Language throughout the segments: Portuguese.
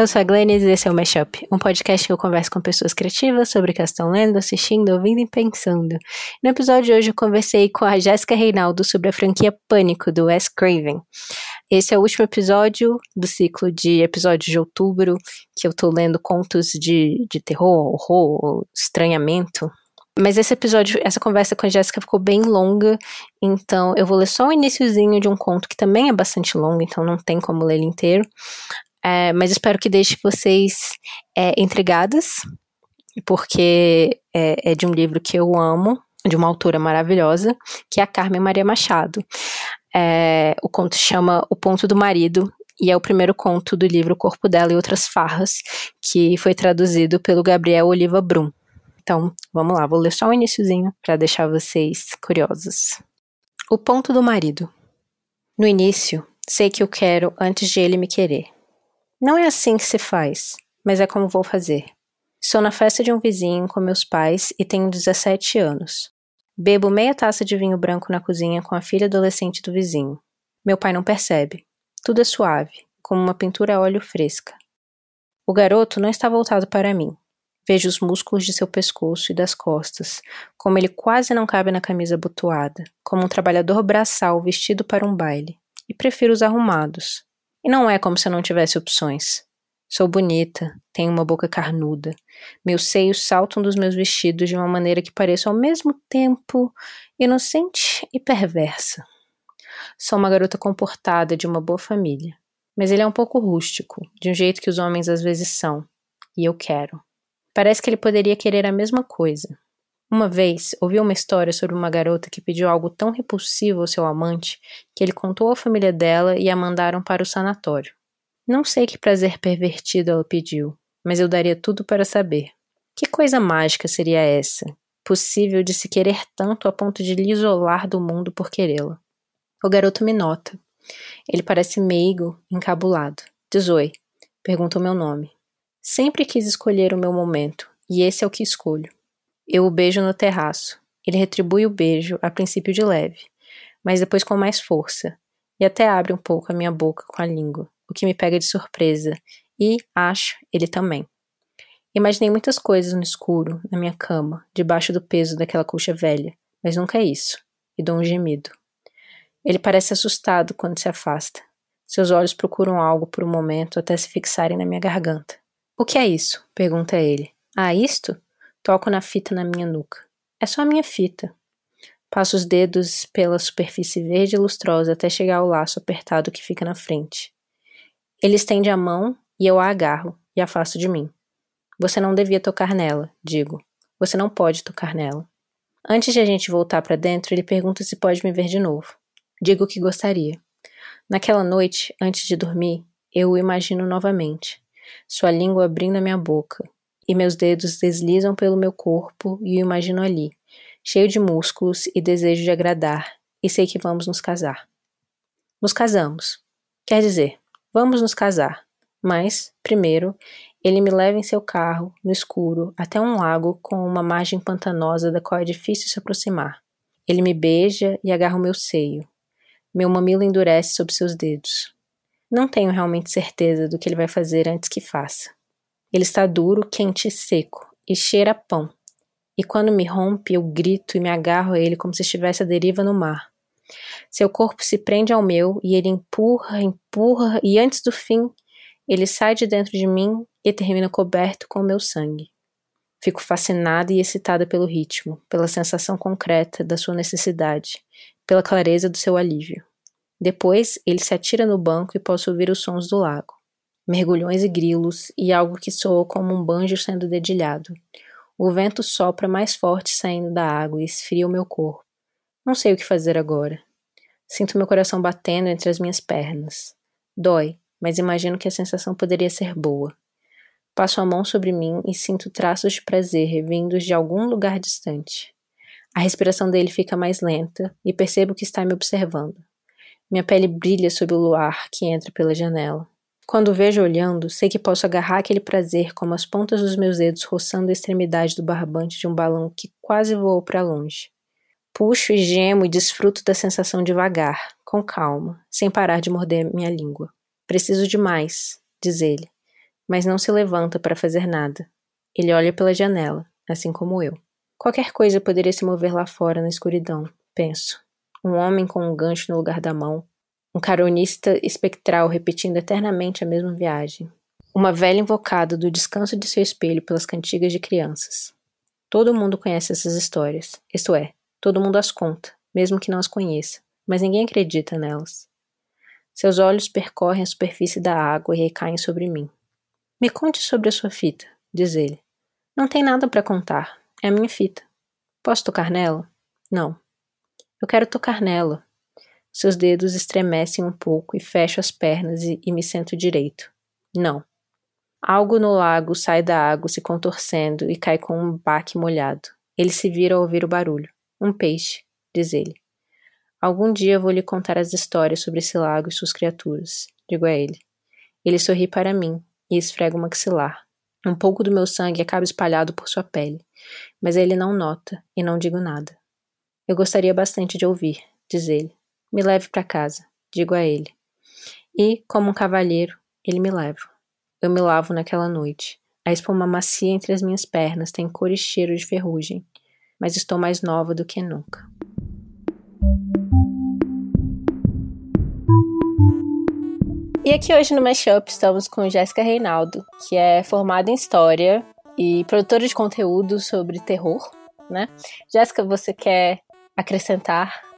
Eu sou a Glennis e esse é o Mashup, um podcast que eu converso com pessoas criativas sobre o que estão lendo, assistindo, ouvindo e pensando. No episódio de hoje eu conversei com a Jéssica Reinaldo sobre a franquia Pânico, do Wes Craven. Esse é o último episódio do ciclo de episódios de outubro, que eu tô lendo contos de, de terror, horror, estranhamento. Mas esse episódio, essa conversa com a Jéssica ficou bem longa, então eu vou ler só o iníciozinho de um conto que também é bastante longo, então não tem como ler ele inteiro. É, mas espero que deixe vocês é, intrigadas, porque é, é, de um livro que eu amo, de uma autora maravilhosa, que é a Carmen Maria Machado. É, o conto chama O Ponto do Marido, e é o primeiro conto do livro Corpo dela e Outras Farras, que foi traduzido pelo Gabriel Oliva Brum. Então, vamos lá, vou ler só o iníciozinho para deixar vocês curiosos. O ponto do marido. No início, sei que eu quero antes de ele me querer. Não é assim que se faz, mas é como vou fazer. Estou na festa de um vizinho com meus pais e tenho 17 anos. Bebo meia taça de vinho branco na cozinha com a filha adolescente do vizinho. Meu pai não percebe. Tudo é suave, como uma pintura a óleo fresca. O garoto não está voltado para mim. Vejo os músculos de seu pescoço e das costas, como ele quase não cabe na camisa abotoada, como um trabalhador braçal vestido para um baile, e prefiro os arrumados, e não é como se eu não tivesse opções. Sou bonita, tenho uma boca carnuda. Meus seios saltam dos meus vestidos de uma maneira que pareça ao mesmo tempo inocente e perversa. Sou uma garota comportada de uma boa família, mas ele é um pouco rústico, de um jeito que os homens às vezes são, e eu quero. Parece que ele poderia querer a mesma coisa, uma vez, ouvi uma história sobre uma garota que pediu algo tão repulsivo ao seu amante que ele contou à família dela e a mandaram para o sanatório. Não sei que prazer pervertido ela pediu, mas eu daria tudo para saber. Que coisa mágica seria essa, possível de se querer tanto a ponto de lhe isolar do mundo por querê-la? O garoto me nota. Ele parece meigo, encabulado. Dizoi, pergunta o meu nome. Sempre quis escolher o meu momento, e esse é o que escolho. Eu o beijo no terraço. Ele retribui o beijo, a princípio de leve, mas depois com mais força, e até abre um pouco a minha boca com a língua, o que me pega de surpresa, e, acho, ele também. Imaginei muitas coisas no escuro, na minha cama, debaixo do peso daquela colcha velha, mas nunca é isso, e dou um gemido. Ele parece assustado quando se afasta. Seus olhos procuram algo por um momento até se fixarem na minha garganta. O que é isso? pergunta ele. Ah, isto? Toco na fita na minha nuca. É só a minha fita. Passo os dedos pela superfície verde e lustrosa até chegar ao laço apertado que fica na frente. Ele estende a mão e eu a agarro e afasto de mim. Você não devia tocar nela, digo. Você não pode tocar nela. Antes de a gente voltar para dentro, ele pergunta se pode me ver de novo. Digo que gostaria. Naquela noite, antes de dormir, eu o imagino novamente, sua língua abrindo a minha boca, e meus dedos deslizam pelo meu corpo e o imagino ali, cheio de músculos e desejo de agradar, e sei que vamos nos casar. Nos casamos. Quer dizer, vamos nos casar. Mas, primeiro, ele me leva em seu carro, no escuro, até um lago com uma margem pantanosa da qual é difícil se aproximar. Ele me beija e agarra o meu seio. Meu mamilo endurece sob seus dedos. Não tenho realmente certeza do que ele vai fazer antes que faça. Ele está duro, quente e seco, e cheira a pão. E quando me rompe, eu grito e me agarro a ele como se estivesse à deriva no mar. Seu corpo se prende ao meu e ele empurra, empurra, e antes do fim, ele sai de dentro de mim e termina coberto com o meu sangue. Fico fascinada e excitada pelo ritmo, pela sensação concreta da sua necessidade, pela clareza do seu alívio. Depois, ele se atira no banco e posso ouvir os sons do lago mergulhões e grilos, e algo que soou como um banjo sendo dedilhado. O vento sopra mais forte saindo da água e esfria o meu corpo. Não sei o que fazer agora. Sinto meu coração batendo entre as minhas pernas. Dói, mas imagino que a sensação poderia ser boa. Passo a mão sobre mim e sinto traços de prazer vindos de algum lugar distante. A respiração dele fica mais lenta e percebo que está me observando. Minha pele brilha sob o luar que entra pela janela. Quando vejo olhando, sei que posso agarrar aquele prazer como as pontas dos meus dedos roçando a extremidade do barbante de um balão que quase voou para longe. Puxo e gemo e desfruto da sensação devagar, com calma, sem parar de morder minha língua. Preciso de mais, diz ele. mas não se levanta para fazer nada. Ele olha pela janela, assim como eu. Qualquer coisa poderia se mover lá fora na escuridão, penso. Um homem com um gancho no lugar da mão, um caronista espectral repetindo eternamente a mesma viagem, uma velha invocada do descanso de seu espelho pelas cantigas de crianças. Todo mundo conhece essas histórias, isto é, todo mundo as conta, mesmo que não as conheça, mas ninguém acredita nelas. Seus olhos percorrem a superfície da água e recaem sobre mim. Me conte sobre a sua fita, diz ele. Não tem nada para contar, é a minha fita. Posso tocar nela? Não. Eu quero tocar nela. Seus dedos estremecem um pouco e fecho as pernas e, e me sento direito. Não. Algo no lago sai da água se contorcendo e cai com um baque molhado. Ele se vira ao ouvir o barulho. Um peixe, diz ele. Algum dia vou lhe contar as histórias sobre esse lago e suas criaturas, digo a ele. Ele sorri para mim e esfrega o maxilar. Um pouco do meu sangue acaba espalhado por sua pele, mas ele não nota e não digo nada. Eu gostaria bastante de ouvir, diz ele. Me leve para casa, digo a ele. E, como um cavalheiro, ele me leva. Eu me lavo naquela noite. A espuma macia entre as minhas pernas tem cor e cheiro de ferrugem, mas estou mais nova do que nunca. E aqui hoje no Mashup estamos com Jéssica Reinaldo, que é formada em História e produtora de conteúdo sobre terror, né? Jéssica, você quer acrescentar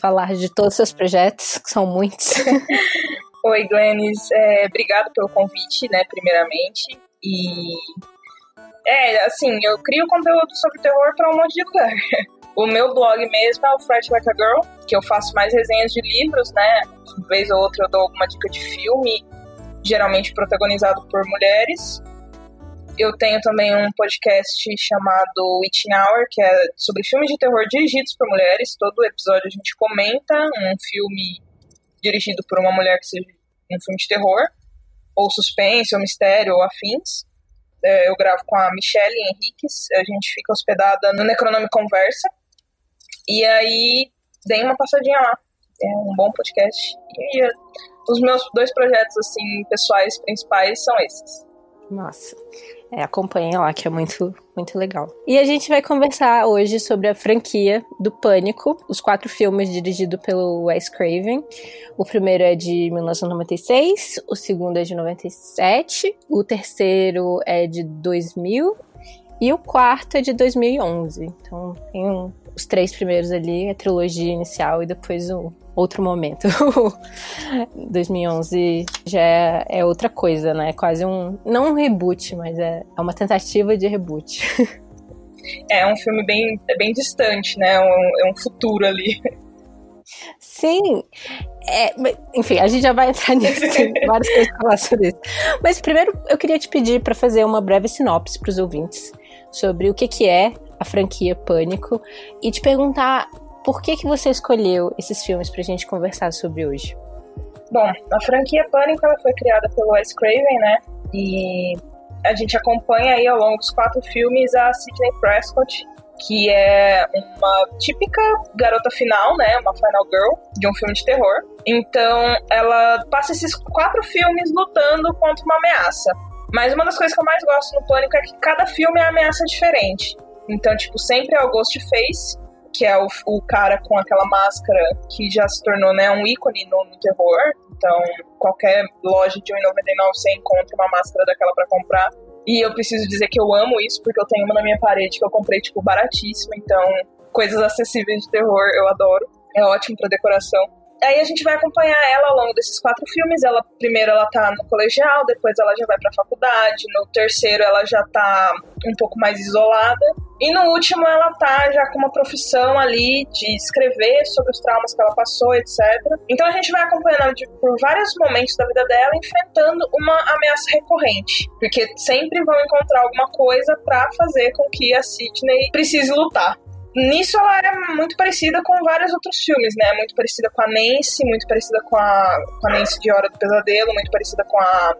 falar de todos os seus projetos, que são muitos? Oi, Glennis. É, obrigado pelo convite, né, primeiramente. E. É, assim, eu crio conteúdo sobre terror para um monte de lugar. O meu blog mesmo é o Fright Like a Girl, que eu faço mais resenhas de livros, né? Uma vez ou outra eu dou alguma dica de filme, geralmente protagonizado por mulheres. Eu tenho também um podcast chamado Witching Hour, que é sobre filmes de terror dirigidos por mulheres. Todo episódio a gente comenta um filme dirigido por uma mulher que seja um filme de terror, ou suspense, ou mistério, ou afins. É, eu gravo com a Michelle Henriques, a gente fica hospedada no Necronome Conversa. E aí, dei uma passadinha lá. É um bom podcast. E os meus dois projetos, assim, pessoais principais são esses. Nossa. É, lá, que é muito, muito legal. E a gente vai conversar hoje sobre a franquia do Pânico, os quatro filmes dirigidos pelo Wes Craven. O primeiro é de 1996, o segundo é de 97, o terceiro é de 2000 e o quarto é de 2011. Então tem um, os três primeiros ali, a trilogia inicial e depois o outro momento. 2011 já é, é, outra coisa, né? É quase um. Não um reboot, mas é, é uma tentativa de reboot. É um filme bem, é bem distante, né? É um, é um futuro ali. Sim. É, enfim, a gente já vai entrar nisso, tem várias coisas para falar sobre isso. Mas primeiro eu queria te pedir para fazer uma breve sinopse para os ouvintes sobre o que, que é a franquia Pânico e te perguntar por que, que você escolheu esses filmes pra gente conversar sobre hoje? Bom, a franquia Pânico ela foi criada pelo Wes Craven, né? E a gente acompanha aí ao longo dos quatro filmes a Sidney Prescott, que é uma típica garota final, né? Uma final girl de um filme de terror. Então, ela passa esses quatro filmes lutando contra uma ameaça. Mas uma das coisas que eu mais gosto no Pânico é que cada filme é uma ameaça diferente. Então, tipo, sempre é o Ghostface, que é o, o cara com aquela máscara que já se tornou né, um ícone no, no terror. Então, qualquer loja de 1,99 você encontra uma máscara daquela para comprar. E eu preciso dizer que eu amo isso, porque eu tenho uma na minha parede que eu comprei, tipo, baratíssimo. Então, coisas acessíveis de terror eu adoro. É ótimo para decoração. Aí a gente vai acompanhar ela ao longo desses quatro filmes. Ela primeiro ela tá no colegial, depois ela já vai pra faculdade, no terceiro ela já tá um pouco mais isolada. E no último ela tá já com uma profissão ali de escrever sobre os traumas que ela passou, etc. Então a gente vai acompanhando ela por vários momentos da vida dela, enfrentando uma ameaça recorrente. Porque sempre vão encontrar alguma coisa para fazer com que a Sidney precise lutar. Nisso ela é muito parecida com vários outros filmes, né? Muito parecida com a Nancy, muito parecida com a, com a Nancy de Hora do Pesadelo, muito parecida com a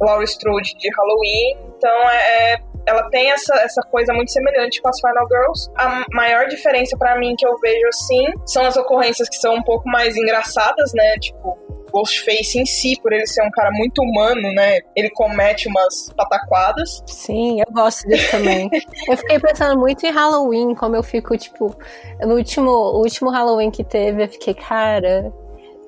Laurie Strode de Halloween. Então é, é ela tem essa, essa coisa muito semelhante com as Final Girls. A maior diferença para mim que eu vejo assim são as ocorrências que são um pouco mais engraçadas, né? Tipo, Ghostface em si, por ele ser um cara muito humano, né? Ele comete umas pataquadas. Sim, eu gosto disso também. eu fiquei pensando muito em Halloween, como eu fico, tipo, no último, último Halloween que teve, eu fiquei, cara,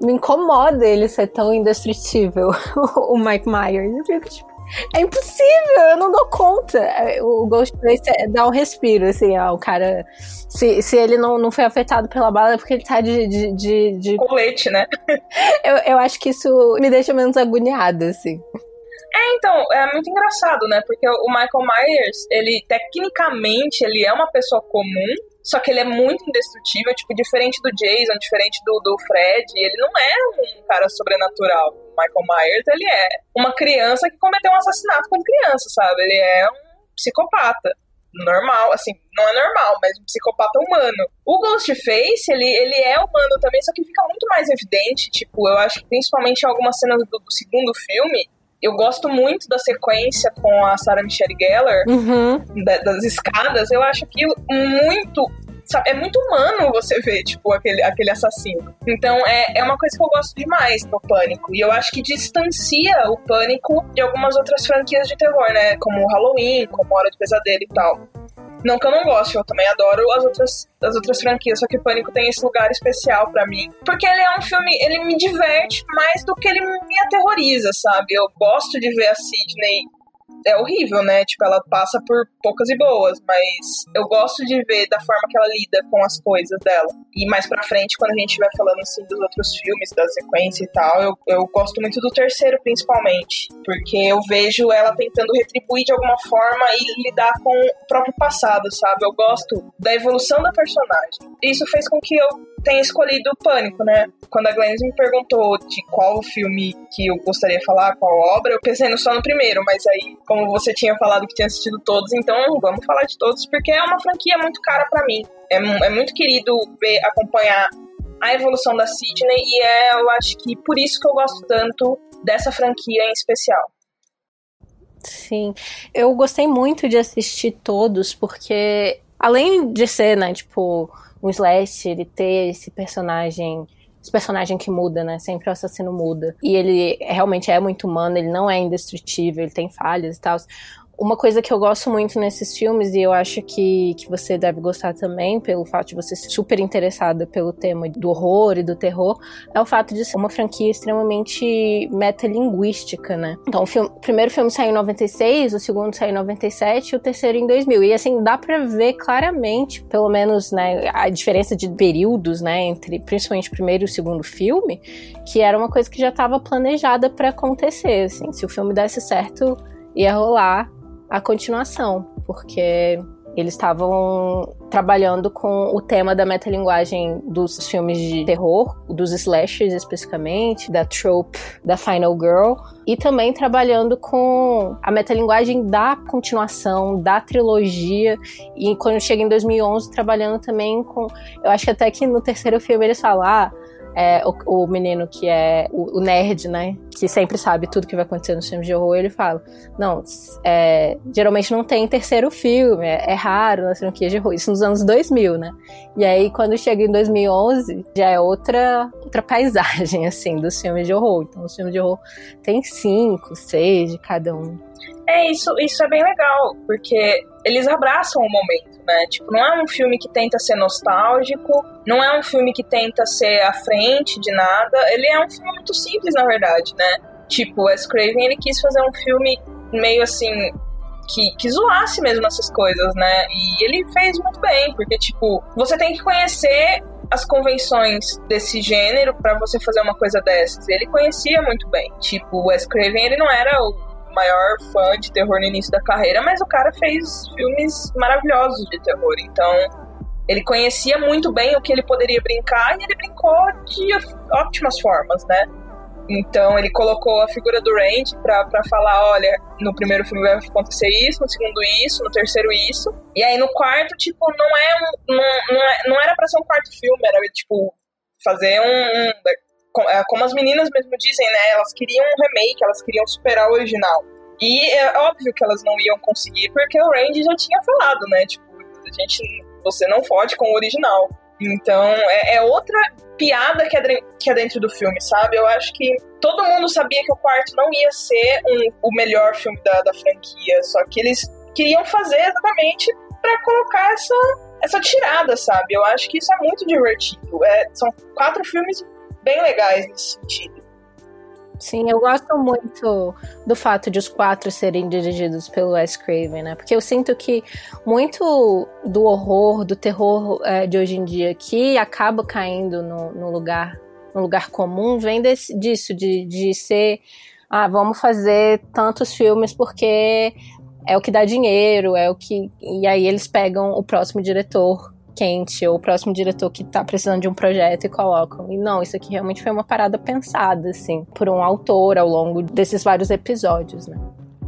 me incomoda ele ser tão indestrutível, o Mike Myers. Eu fico, tipo, é impossível, eu não dou conta. O Ghostface é, dá um respiro, assim, ó, o cara. Se, se ele não, não foi afetado pela bala, é porque ele tá de. de, de, de... Colete, né? eu, eu acho que isso me deixa menos agoniada, assim. É, então, é muito engraçado, né? Porque o Michael Myers, ele tecnicamente ele é uma pessoa comum, só que ele é muito indestrutível, tipo, diferente do Jason, diferente do, do Fred, ele não é um cara sobrenatural. Michael Myers, ele é uma criança que cometeu um assassinato quando criança, sabe? Ele é um psicopata. Normal, assim, não é normal, mas um psicopata humano. O Ghostface, ele, ele é humano também, só que fica muito mais evidente, tipo, eu acho que principalmente em algumas cenas do, do segundo filme, eu gosto muito da sequência com a Sarah Michelle Gellar, uhum. da, das escadas. Eu acho aquilo muito. É muito humano você ver, tipo, aquele, aquele assassino. Então, é, é uma coisa que eu gosto demais do Pânico. E eu acho que distancia o Pânico de algumas outras franquias de terror, né? Como Halloween, como Hora de Pesadelo e tal. Não que eu não goste, eu também adoro as outras, as outras franquias, só que o Pânico tem esse lugar especial para mim. Porque ele é um filme, ele me diverte mais do que ele me aterroriza, sabe? Eu gosto de ver a Sidney é horrível, né? Tipo, ela passa por poucas e boas, mas eu gosto de ver da forma que ela lida com as coisas dela. E mais pra frente, quando a gente estiver falando assim dos outros filmes, da sequência e tal, eu, eu gosto muito do terceiro, principalmente. Porque eu vejo ela tentando retribuir de alguma forma e lidar com o próprio passado, sabe? Eu gosto da evolução da personagem. Isso fez com que eu tenha escolhido o Pânico, né? Quando a Glenn me perguntou de qual filme que eu gostaria de falar, qual obra, eu pensei só no primeiro, mas aí, como você tinha falado que tinha assistido todos, então vamos falar de todos, porque é uma franquia muito cara para mim. É, é muito querido ver, acompanhar a evolução da Sidney e é, eu acho que por isso que eu gosto tanto dessa franquia em especial. Sim, eu gostei muito de assistir todos, porque além de ser, né, tipo, um slash, ele ter esse personagem esse personagem que muda, né? Sempre o assassino muda. E ele realmente é muito humano, ele não é indestrutível, ele tem falhas e tal. Uma coisa que eu gosto muito nesses filmes, e eu acho que, que você deve gostar também, pelo fato de você ser super interessada pelo tema do horror e do terror, é o fato de ser uma franquia extremamente metalinguística, né? Então, o, filme, o primeiro filme saiu em 96, o segundo saiu em 97 e o terceiro em 2000. E, assim, dá pra ver claramente, pelo menos, né, a diferença de períodos, né, entre principalmente o primeiro e o segundo filme, que era uma coisa que já estava planejada para acontecer, assim. Se o filme desse certo, ia rolar a continuação, porque eles estavam trabalhando com o tema da metalinguagem dos filmes de terror, dos slashers especificamente, da trope da Final Girl, e também trabalhando com a metalinguagem da continuação, da trilogia, e quando chega em 2011, trabalhando também com. Eu acho que até que no terceiro filme eles falam. Ah, é, o, o, menino que é o, o, nerd, né? Que sempre sabe tudo que vai acontecer nos filmes de horror, ele fala: Não, é, geralmente não tem terceiro filme, é, é raro nas franquias de horror. Isso nos anos 2000, né? E aí, quando chega em 2011, já é outra, outra paisagem, assim, dos filmes de horror. Então, os filmes de horror tem cinco, seis de cada um. É, isso, isso é bem legal, porque eles abraçam o momento, né? Tipo, não é um filme que tenta ser nostálgico, não é um filme que tenta ser à frente de nada, ele é um filme muito simples, na verdade, né? Tipo, Wes Craven, ele quis fazer um filme meio assim, que, que zoasse mesmo essas coisas, né? E ele fez muito bem, porque, tipo, você tem que conhecer as convenções desse gênero para você fazer uma coisa dessas. Ele conhecia muito bem. Tipo, o Wes Craven, ele não era o maior fã de terror no início da carreira, mas o cara fez filmes maravilhosos de terror. Então, ele conhecia muito bem o que ele poderia brincar e ele brincou de ótimas formas, né? Então ele colocou a figura do Randy pra, pra falar, olha, no primeiro filme vai acontecer isso, no segundo isso, no terceiro isso. E aí no quarto, tipo, não é um. Não, não, é, não era pra ser um quarto filme, era tipo fazer um, um como as meninas mesmo dizem, né? Elas queriam um remake, elas queriam superar o original. E é óbvio que elas não iam conseguir, porque o Randy já tinha falado, né? Tipo, a gente, você não fode com o original. Então, é, é outra piada que é, que é dentro do filme, sabe? Eu acho que todo mundo sabia que o quarto não ia ser um, o melhor filme da, da franquia, só que eles queriam fazer exatamente para colocar essa, essa tirada, sabe? Eu acho que isso é muito divertido. É, são quatro filmes bem legais nesse sentido. Sim, eu gosto muito do fato de os quatro serem dirigidos pelo Wes Craven, né? Porque eu sinto que muito do horror, do terror é, de hoje em dia que acaba caindo no, no lugar no lugar comum vem desse, disso, de, de ser ah, vamos fazer tantos filmes porque é o que dá dinheiro, é o que. E aí eles pegam o próximo diretor quente ou o próximo diretor que tá precisando de um projeto e colocam. E não, isso aqui realmente foi uma parada pensada, assim, por um autor ao longo desses vários episódios, né?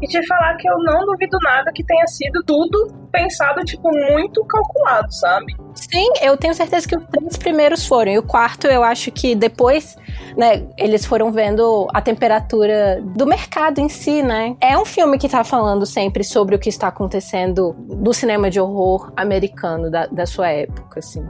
E te falar que eu não duvido nada que tenha sido tudo pensado, tipo, muito calculado, sabe? Sim, eu tenho certeza que os três primeiros foram. E o quarto, eu acho que depois, né, eles foram vendo a temperatura do mercado em si, né? É um filme que tá falando sempre sobre o que está acontecendo no cinema de horror americano da, da sua época, assim.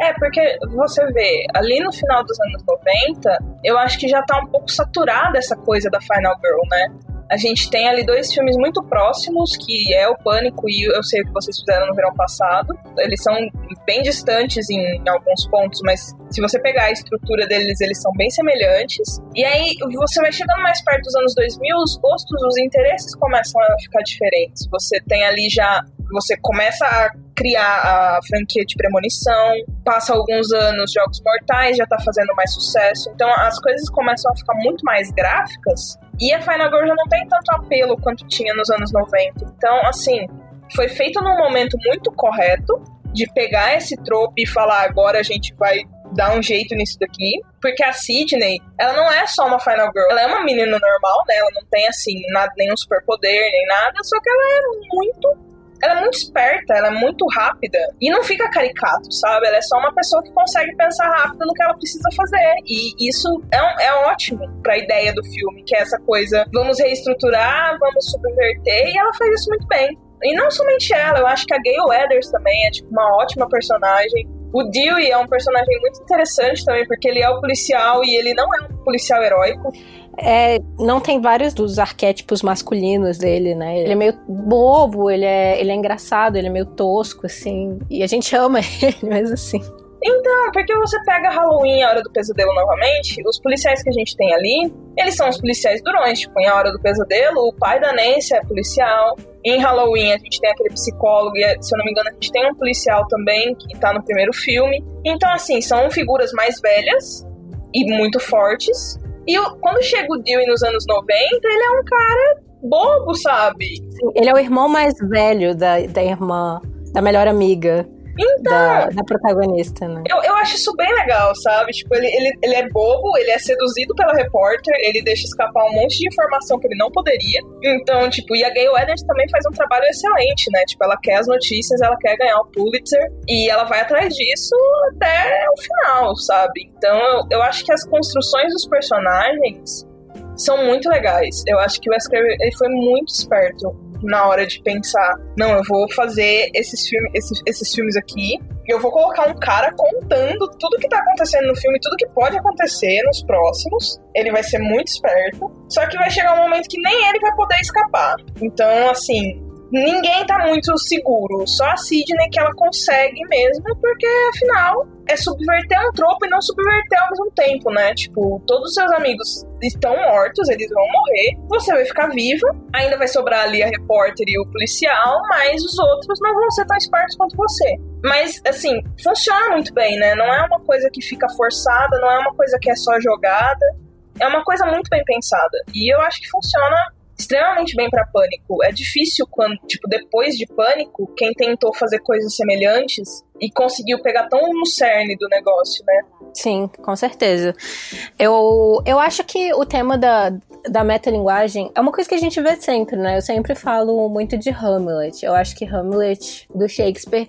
É, porque você vê, ali no final dos anos 90, eu acho que já tá um pouco saturada essa coisa da Final Girl, né? A gente tem ali dois filmes muito próximos, que é o Pânico e Eu Sei O Que Vocês Fizeram no Verão Passado. Eles são bem distantes em, alguns pontos, mas se você pegar a estrutura deles, eles são bem semelhantes. E aí, você vai chegando mais perto dos anos 2000, os gostos, os interesses começam a ficar diferentes. Você tem ali já você começa a criar a franquia de premonição, passa alguns anos, Jogos Mortais já tá fazendo mais sucesso, então as coisas começam a ficar muito mais gráficas e a Final Girl já não tem tanto apelo quanto tinha nos anos 90. Então, assim, foi feito num momento muito correto de pegar esse trope e falar agora a gente vai dar um jeito nisso daqui, porque a Sidney, ela não é só uma Final Girl, ela é uma menina normal, né? Ela não tem assim nada, nenhum superpoder nem nada, só que ela é muito ela é muito esperta, ela é muito rápida e não fica caricato, sabe? Ela é só uma pessoa que consegue pensar rápido no que ela precisa fazer. E isso é, é ótimo pra ideia do filme, que é essa coisa, vamos reestruturar, vamos subverter, e ela faz isso muito bem. E não somente ela, eu acho que a Gayle Weathers também é tipo uma ótima personagem. O Dewey é um personagem muito interessante também, porque ele é o policial e ele não é um policial heróico. É, não tem vários dos arquétipos masculinos dele, né? Ele é meio bobo, ele é, ele é engraçado, ele é meio tosco, assim. E a gente ama ele, mas assim. Então, porque você pega Halloween a Hora do Pesadelo novamente, os policiais que a gente tem ali, eles são os policiais durões. Tipo, em A Hora do Pesadelo, o pai da Nancy é policial. Em Halloween, a gente tem aquele psicólogo, e se eu não me engano, a gente tem um policial também, que tá no primeiro filme. Então, assim, são figuras mais velhas e muito fortes, e quando chega o Dewey nos anos 90, ele é um cara bobo, sabe? Sim, ele é o irmão mais velho da, da irmã, da melhor amiga. Então, da, da, protagonista, né? Eu, eu acho isso bem legal, sabe? Tipo, ele, ele, ele é bobo, ele é seduzido pela repórter, ele deixa escapar um monte de informação que ele não poderia. Então, tipo, e a Gayle Weathers também faz um trabalho excelente, né? Tipo, ela quer as notícias, ela quer ganhar o Pulitzer e ela vai atrás disso até o final, sabe? Então, eu, eu acho que as construções dos personagens são muito legais. Eu acho que o Wes Craven ele foi muito esperto na hora de pensar, não, eu vou fazer esses, filme, esses, esses filmes aqui e eu vou colocar um cara contando tudo que tá acontecendo no filme, tudo que pode acontecer nos próximos. Ele vai ser muito esperto, só que vai chegar um momento que nem ele vai poder escapar. Então, assim, ninguém tá muito seguro. Só a Sidney que ela consegue mesmo, porque afinal é subverter um tropo e não subverter ao mesmo tempo, né? Tipo, todos os seus amigos estão mortos, eles vão morrer, você vai ficar viva, ainda vai sobrar ali a repórter e o policial, mas os outros não vão ser tão espertos quanto você. Mas, assim, funciona muito bem, né? Não é uma coisa que fica forçada, não é uma coisa que é só jogada. É uma coisa muito bem pensada. E eu acho que funciona extremamente bem para Pânico. É difícil quando, tipo, depois de Pânico, quem tentou fazer coisas semelhantes e conseguiu pegar tão no cerne do negócio, né? Sim, com certeza. Eu, eu acho que o tema da, da metalinguagem é uma coisa que a gente vê sempre, né? Eu sempre falo muito de Hamlet. Eu acho que Hamlet, do Shakespeare,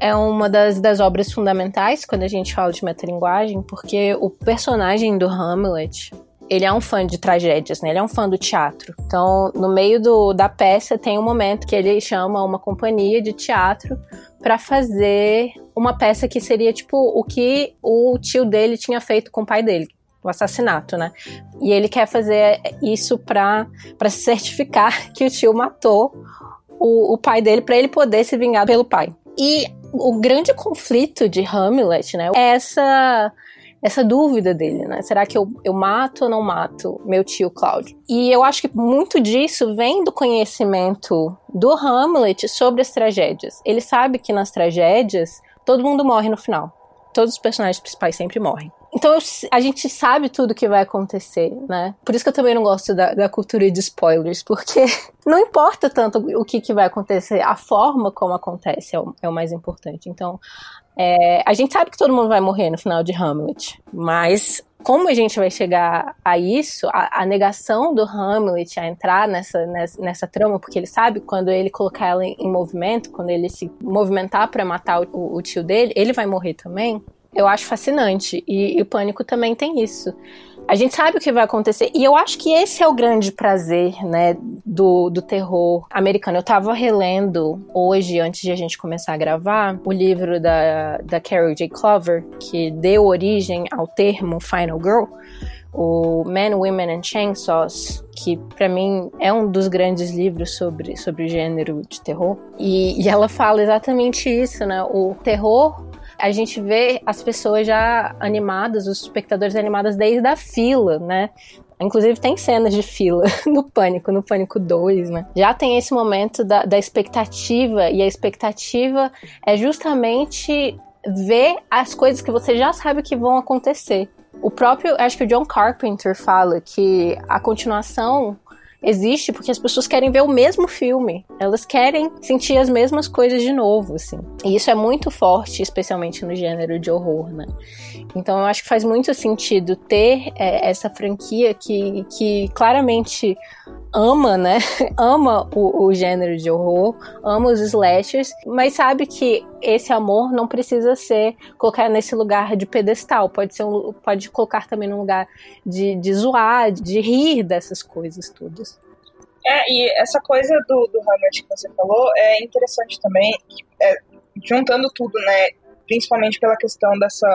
é uma das, das obras fundamentais quando a gente fala de metalinguagem, porque o personagem do Hamlet ele é um fã de tragédias, né? Ele é um fã do teatro. Então, no meio do, da peça tem um momento que ele chama uma companhia de teatro para fazer uma peça que seria tipo o que o tio dele tinha feito com o pai dele, o assassinato, né? E ele quer fazer isso para certificar que o tio matou o, o pai dele para ele poder se vingar pelo pai. E o grande conflito de Hamlet, né, é essa essa dúvida dele, né? Será que eu, eu mato ou não mato meu tio Cláudio? E eu acho que muito disso vem do conhecimento do Hamlet sobre as tragédias. Ele sabe que nas tragédias todo mundo morre no final. Todos os personagens principais sempre morrem. Então a gente sabe tudo que vai acontecer, né? Por isso que eu também não gosto da, da cultura de spoilers, porque não importa tanto o que, que vai acontecer, a forma como acontece é o, é o mais importante. Então, é, a gente sabe que todo mundo vai morrer no final de Hamlet, mas como a gente vai chegar a isso, a, a negação do Hamlet a entrar nessa, nessa, nessa, trama, porque ele sabe quando ele colocar ela em, em movimento, quando ele se movimentar para matar o, o, tio dele, ele vai morrer também eu acho fascinante. E, e, o Pânico também tem isso. A gente sabe o que vai acontecer. E eu acho que esse é o grande prazer, né, do, do terror americano. Eu tava relendo hoje, antes de a gente começar a gravar, o livro da, da Carol J. Clover, que deu origem ao termo Final Girl o Men, Women and Chainsaws, que para mim é um dos grandes livros sobre, sobre o gênero de terror. E, e ela fala exatamente isso, né? O terror a gente vê as pessoas já animadas, os espectadores animados desde a fila, né? Inclusive tem cenas de fila no Pânico, no Pânico 2, né? Já tem esse momento da, da expectativa, e a expectativa é justamente ver as coisas que você já sabe que vão acontecer. O próprio, acho que o John Carpenter fala que a continuação existe porque as pessoas querem ver o mesmo filme. Elas querem sentir as mesmas coisas de novo, assim. E isso é muito forte, especialmente no gênero de horror, né? Então eu acho que faz muito sentido ter é, essa franquia que, que claramente ama, né? ama o, o, gênero de horror, ama os slashers, mas sabe que esse amor não precisa ser colocar nesse lugar de pedestal, pode ser um, pode colocar também num lugar de, de zoar, de rir dessas coisas todas. É, e essa coisa do, do Hamlet que você falou é interessante também, é, juntando tudo, né? Principalmente pela questão dessa.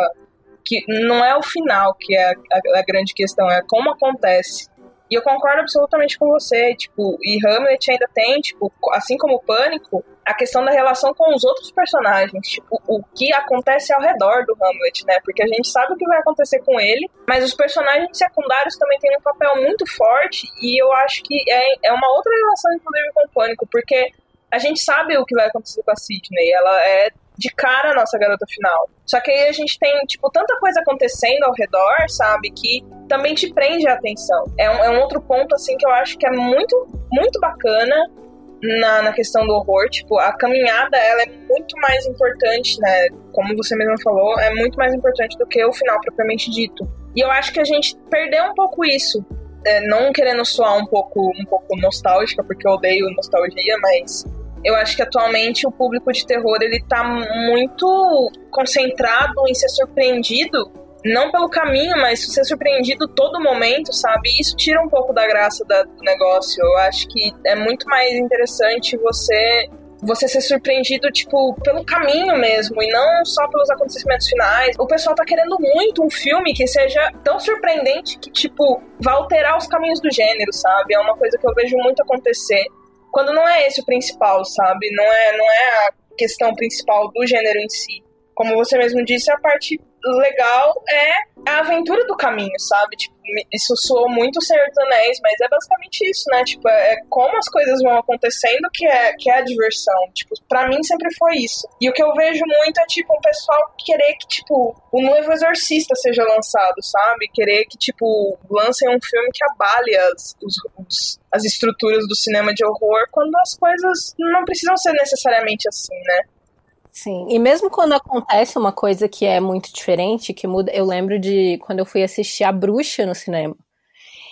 que não é o final que é a, a, a grande questão, é como acontece e eu concordo absolutamente com você, tipo, e Hamlet ainda tem, tipo, assim como o Pânico, a questão da relação com os outros personagens, tipo, o que acontece ao redor do Hamlet, né? Porque a gente sabe o que vai acontecer com ele, mas os personagens secundários também têm um papel muito forte, e eu acho que é, é uma outra relação, inclusive, com o Pânico, porque a gente sabe o que vai acontecer com a Sidney, ela é de cara a nossa garota final. Só que aí a gente tem, tipo, tanta coisa acontecendo ao redor, sabe? Que também te prende a atenção. É um, é um outro ponto, assim, que eu acho que é muito, muito bacana na, na questão do horror. Tipo, a caminhada, ela é muito mais importante, né? Como você mesmo falou, é muito mais importante do que o final propriamente dito. E eu acho que a gente perdeu um pouco isso. É, não querendo soar um pouco, um pouco nostálgica, porque eu odeio nostalgia, mas eu acho que atualmente o público de terror ele tá muito concentrado em ser surpreendido não pelo caminho, mas ser surpreendido todo momento, sabe? Isso tira um pouco da graça da, do negócio. Eu acho que é muito mais interessante você você ser surpreendido, tipo, pelo caminho mesmo, e não só pelos acontecimentos finais. O pessoal tá querendo muito um filme que seja tão surpreendente que, tipo, vai alterar os caminhos do gênero, sabe? É uma coisa que eu vejo muito acontecer quando não é esse o principal, sabe? Não é, não é a questão principal do gênero em si. Como você mesmo disse, a parte legal é a aventura do caminho, sabe? Tipo, isso soou muito Senhor dos Anéis, mas é basicamente isso, né? Tipo, é como as coisas vão acontecendo que é, que é a diversão. Tipo, pra mim sempre foi isso. E o que eu vejo muito é, tipo, o pessoal querer que, tipo, o novo Exorcista seja lançado, sabe? Querer que, tipo, lancem um filme que abale as, os, os, as estruturas do cinema de horror, quando as coisas não precisam ser necessariamente assim, né? Sim, e mesmo quando acontece uma coisa que é muito diferente, que muda, eu lembro de quando eu fui assistir A Bruxa no cinema.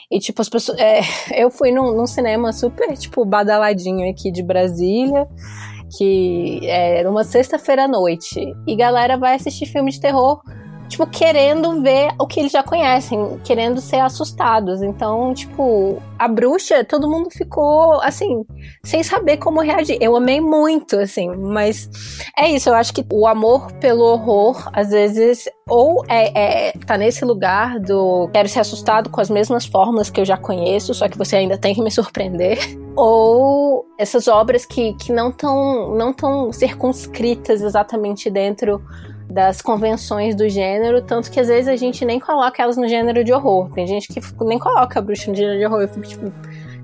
E, tipo, as pessoas. É, eu fui num, num, cinema super, tipo, badaladinho aqui de Brasília, que era uma sexta-feira à noite. E galera vai assistir filme de terror tipo, querendo ver o que eles já conhecem, querendo ser assustados. Então, tipo, a bruxa, todo mundo ficou, assim, sem saber como reagir. Eu amei muito, assim, mas é isso, eu acho que o amor pelo horror, às vezes, ou é, é tá nesse lugar do quero ser assustado com as mesmas fórmulas que eu já conheço, só que você ainda tem que me surpreender, ou essas obras que, que não estão não tão circunscritas exatamente dentro das convenções do gênero, tanto que às vezes a gente nem coloca elas no gênero de horror. Tem gente que nem coloca a bruxa no gênero de horror. Eu fico tipo,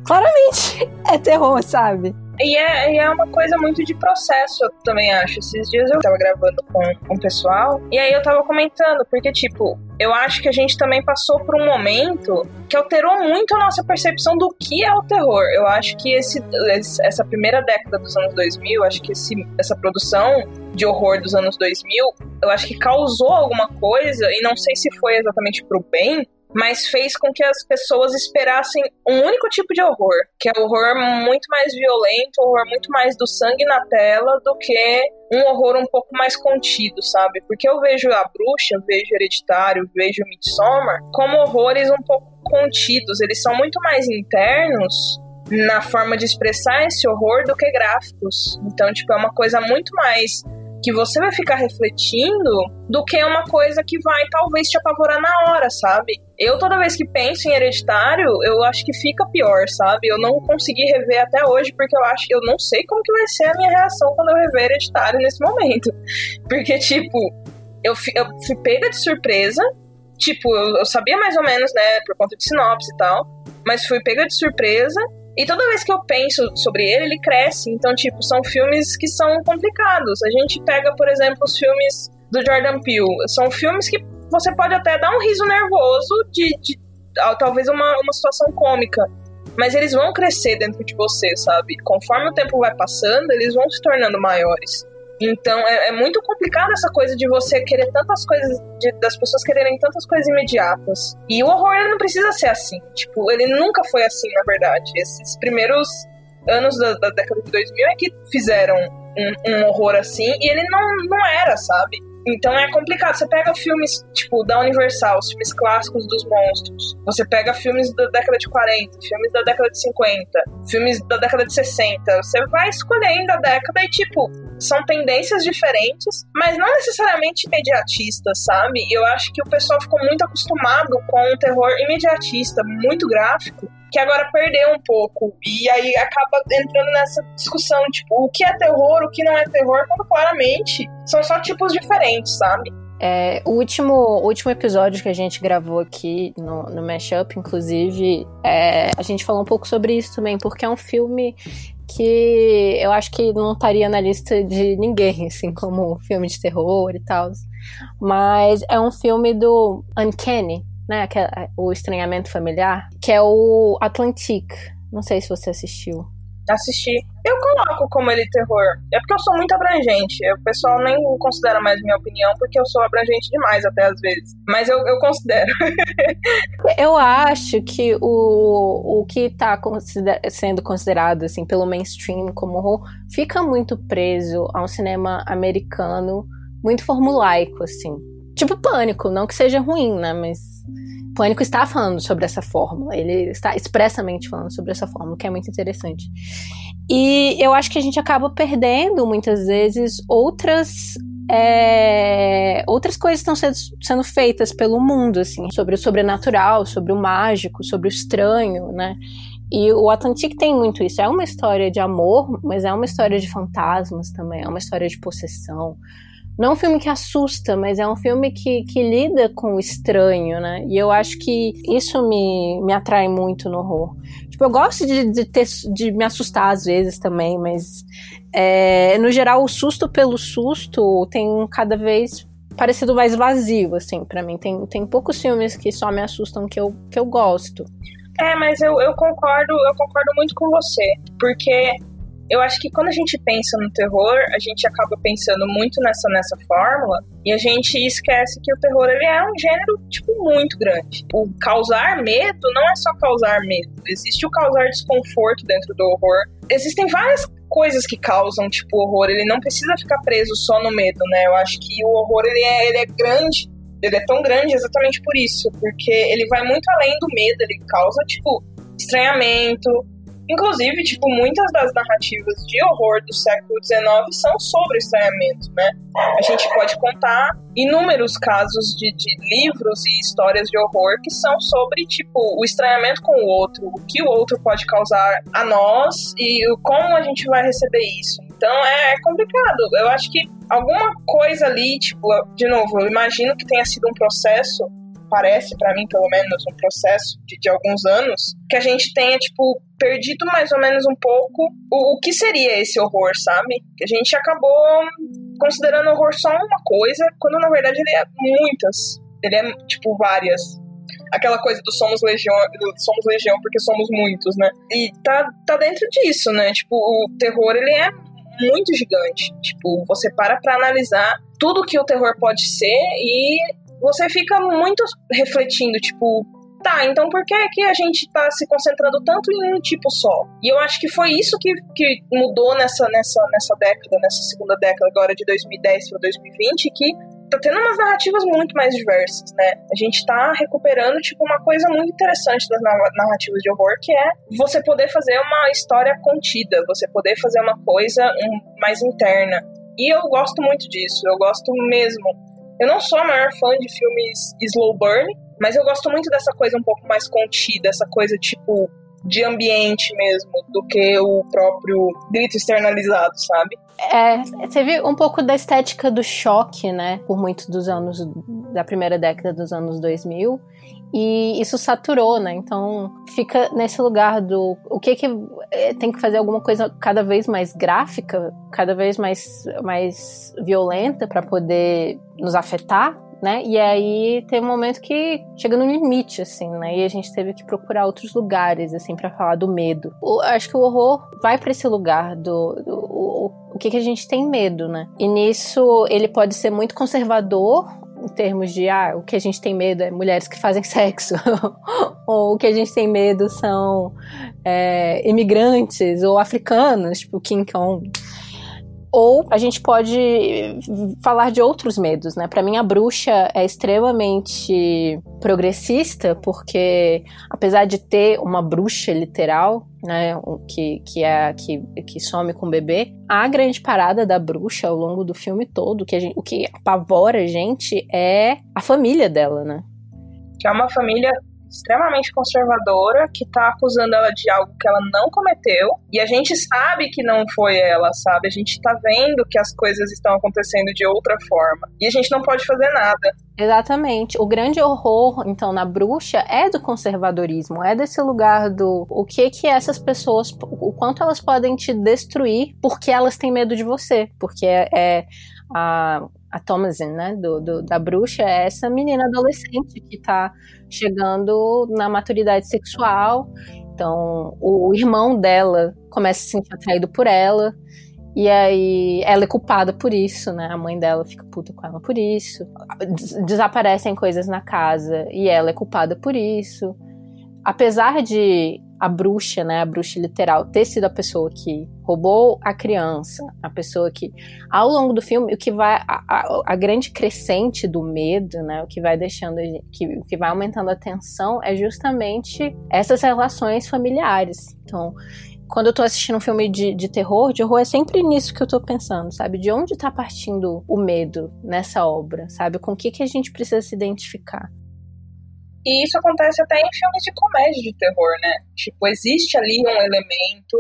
claramente é terror, sabe? E é, e é uma coisa muito de processo, eu também acho. Esses dias eu tava gravando com, com o pessoal, e aí eu tava comentando, porque, tipo, eu acho que a gente também passou por um momento que alterou muito a nossa percepção do que é o terror. Eu acho que esse, essa primeira década dos anos 2000, acho que esse, essa produção de horror dos anos 2000, eu acho que causou alguma coisa, e não sei se foi exatamente pro bem, mas fez com que as pessoas esperassem um único tipo de horror, que é o horror muito mais violento, horror muito mais do sangue na tela do que um horror um pouco mais contido, sabe? Porque eu vejo a bruxa, vejo hereditário, vejo Midsommar como horrores um pouco contidos, eles são muito mais internos na forma de expressar esse horror do que gráficos. Então, tipo, é uma coisa muito mais que você vai ficar refletindo do que uma coisa que vai talvez te apavorar na hora, sabe? Eu toda vez que penso em hereditário, eu acho que fica pior, sabe? Eu não consegui rever até hoje porque eu acho, eu não sei como que vai ser a minha reação quando eu rever hereditário nesse momento. Porque tipo, eu, eu fui pega de surpresa, tipo, eu, eu sabia mais ou menos, né, por conta de sinopse e tal, mas fui pega de surpresa e toda vez que eu penso sobre ele, ele cresce. Então, tipo, são filmes que são complicados. A gente pega, por exemplo, os filmes do Jordan Peele. São filmes que você pode até dar um riso nervoso de, de talvez uma, uma situação cômica. Mas eles vão crescer dentro de você, sabe? Conforme o tempo vai passando, eles vão se tornando maiores. Então é, é, muito complicado essa coisa de você querer tantas coisas, de, das pessoas quererem tantas coisas imediatas. E o horror ele não precisa ser assim. Tipo, ele nunca foi assim, na verdade. Esses primeiros anos da, da década de 2000 é que fizeram um, um horror assim e ele não, não era, sabe? Então é complicado. Você pega filmes, tipo, da Universal, os filmes clássicos dos monstros. Você pega filmes da década de 40, filmes da década de 50, filmes da década de 60. Você vai escolhendo a década e, tipo, são tendências diferentes, mas não necessariamente imediatistas, sabe? Eu acho que o pessoal ficou muito acostumado com um terror imediatista, muito gráfico, que agora perdeu um pouco. E aí acaba entrando nessa discussão, tipo, o que é terror, o que não é terror, quando claramente são só tipos diferentes, sabe? É, o último, último episódio que a gente gravou aqui no, no Mashup, inclusive, é, a gente falou um pouco sobre isso também, porque é um filme que eu acho que não estaria na lista de ninguém, assim, como filme de terror e tal. Mas é um filme do Uncanny, né? Que é o Estranhamento Familiar, que é o Atlantique. Não sei se você assistiu. Assisti. Eu coloco como ele terror. É porque eu sou muito abrangente. O pessoal nem considera mais minha opinião, porque eu sou abrangente demais até às vezes. Mas eu, eu considero. eu acho que o, o que está consider sendo considerado assim, pelo mainstream como horror fica muito preso a um cinema americano muito formulaico, assim. Tipo pânico, não que seja ruim, né? Mas Pânico está falando sobre essa fórmula, ele está expressamente falando sobre essa fórmula, que é muito interessante. E eu acho que a gente acaba perdendo muitas vezes outras é, outras coisas estão sendo, sendo, feitas pelo mundo, assim, sobre o sobrenatural, sobre o mágico, sobre o estranho, né? E o Atlantic tem muito isso. É uma história de amor, mas é uma história de fantasmas também, é uma história de possessão. Não é um filme que assusta, mas é um filme que, que lida com o estranho, né? E eu acho que isso me, me atrai muito no horror. Tipo, eu gosto de, de, ter, de me assustar às vezes também, mas é, no geral o susto pelo susto tem cada vez parecido mais vazio, assim, para mim. Tem, tem poucos filmes que só me assustam que eu, que eu gosto. É, mas eu, eu concordo, eu concordo muito com você. Porque eu acho que quando a gente pensa no terror, a gente acaba pensando muito nessa, nessa fórmula e a gente esquece que o terror ele é um gênero, tipo, muito grande. O causar medo não é só causar medo, existe o causar desconforto dentro do horror. Existem várias coisas que causam, tipo, horror. Ele não precisa ficar preso só no medo, né? Eu acho que o horror, ele é, ele é grande ele é tão grande exatamente por isso, porque ele vai muito além do medo, ele causa, tipo, estranhamento, Inclusive, tipo, muitas das narrativas de horror do século XIX são sobre estranhamento, né? A gente pode contar inúmeros casos de, de, livros e histórias de horror que são sobre, tipo, o estranhamento com o outro, o que o outro pode causar a nós e como a gente vai receber isso. Então é, é complicado. Eu acho que alguma coisa ali, tipo, de novo, eu imagino que tenha sido um processo parece para mim, pelo menos, um processo de, de, alguns anos, que a gente tenha, tipo, perdido mais ou menos um pouco o, o que seria esse horror, sabe? Que a gente acabou considerando o horror só uma coisa, quando na verdade ele é muitas. Ele é, tipo, várias. Aquela coisa do somos legião, somos legião porque somos muitos, né? E tá, tá dentro disso, né? Tipo, o terror, ele é muito gigante. Tipo, você para pra analisar tudo que o terror pode ser e você fica muito refletindo, tipo, tá, então por que, que a gente tá se concentrando tanto em um tipo só? E eu acho que foi isso que, que mudou nessa, nessa, nessa década, nessa segunda década agora de 2010 para 2020, que tá tendo umas narrativas muito mais diversas, né? A gente tá recuperando, tipo, uma coisa muito interessante das narrativas de horror, que é você poder fazer uma história contida, você poder fazer uma coisa mais interna. E eu gosto muito disso, eu gosto mesmo eu não sou a maior fã de filmes slow burn, mas eu gosto muito dessa coisa um pouco mais contida, essa coisa tipo de ambiente mesmo, do que o próprio grito externalizado, sabe? É, teve um pouco da estética do choque, né, por muitos dos anos da primeira década dos anos 2000, e isso saturou, né? Então fica nesse lugar do o que que é, tem que fazer alguma coisa cada vez mais gráfica, cada vez mais mais violenta para poder nos afetar, né? E aí tem um momento que chega no limite, assim, né? E a gente teve que procurar outros lugares, assim, para falar do medo. O, acho que o horror vai para esse lugar do, do o que que a gente tem medo, né? E nisso ele pode ser muito conservador em termos de ah, o que a gente tem medo é mulheres que fazem sexo, ou o que a gente tem medo são é, imigrantes ou africanos, tipo King Kong. Ou a gente pode falar de outros medos, né? Para mim, a bruxa é extremamente progressista, porque apesar de ter uma bruxa literal, né, que, que é que, que some com o bebê, a grande parada da bruxa ao longo do filme todo, que gente, o que apavora a gente é a família dela, né? Que é uma família extremamente conservadora que tá acusando ela de algo que ela não cometeu e a gente sabe que não foi ela, sabe? A gente tá vendo que as coisas estão acontecendo de outra forma e a gente não pode fazer nada. Exatamente. O grande horror, então, na bruxa é do conservadorismo, é desse lugar do o que que essas pessoas, o quanto elas podem te destruir porque elas têm medo de você, porque é, é a a Thomasin, né, do, do, da bruxa, é essa menina adolescente que tá chegando na maturidade sexual. Então, o irmão dela começa a se sentir atraído por ela. E aí ela é culpada por isso, né? A mãe dela fica puta com ela por isso. Desaparecem coisas na casa e ela é culpada por isso. Apesar de a bruxa, né, a bruxa literal, ter sido a pessoa que roubou a criança, a pessoa que, ao longo do filme, o que vai, a, a, a grande crescente do medo, né, o que vai deixando, que, o que vai aumentando a tensão é justamente essas relações familiares. Então, quando eu tô assistindo um filme de, de terror, de horror, é sempre nisso que eu tô pensando, sabe? De onde tá partindo o medo nessa obra, sabe? Com o que, que a gente precisa se identificar. E isso acontece até em filmes de comédia de terror, né? Tipo, existe ali um elemento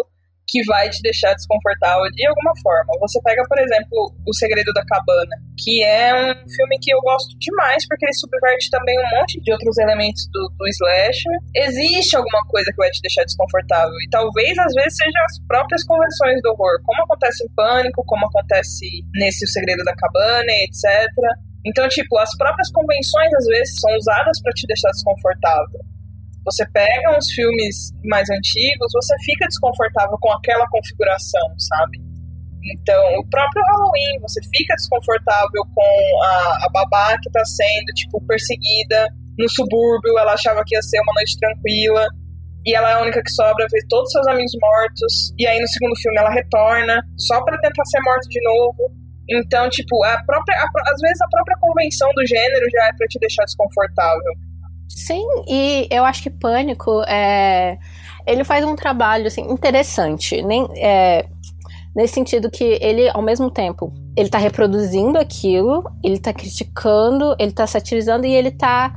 que vai te deixar desconfortável de alguma forma. Você pega, por exemplo, O Segredo da Cabana, que é um filme que eu gosto demais porque ele subverte também um monte de outros elementos do, do slasher. Existe alguma coisa que vai te deixar desconfortável e talvez às vezes sejam as próprias convenções do horror, como acontece em Pânico, como acontece nesse O Segredo da Cabana, etc. Então, tipo, as próprias convenções às vezes são usadas para te deixar desconfortável. Você pega uns filmes mais antigos, você fica desconfortável com aquela configuração, sabe? Então, o próprio Halloween, você fica desconfortável com a, a babá que tá sendo, tipo, perseguida no subúrbio, ela achava que ia ser uma noite tranquila, e ela é a única que sobra, vê todos seus amigos mortos, e aí no segundo filme ela retorna, só para tentar ser morta de novo. Então, tipo, a própria, a, às vezes a própria convenção do gênero já é para te deixar desconfortável. Sim, e eu acho que Pânico é, ele faz um trabalho assim interessante, nem é, nesse sentido que ele ao mesmo tempo ele tá reproduzindo aquilo, ele tá criticando, ele tá satirizando e ele tá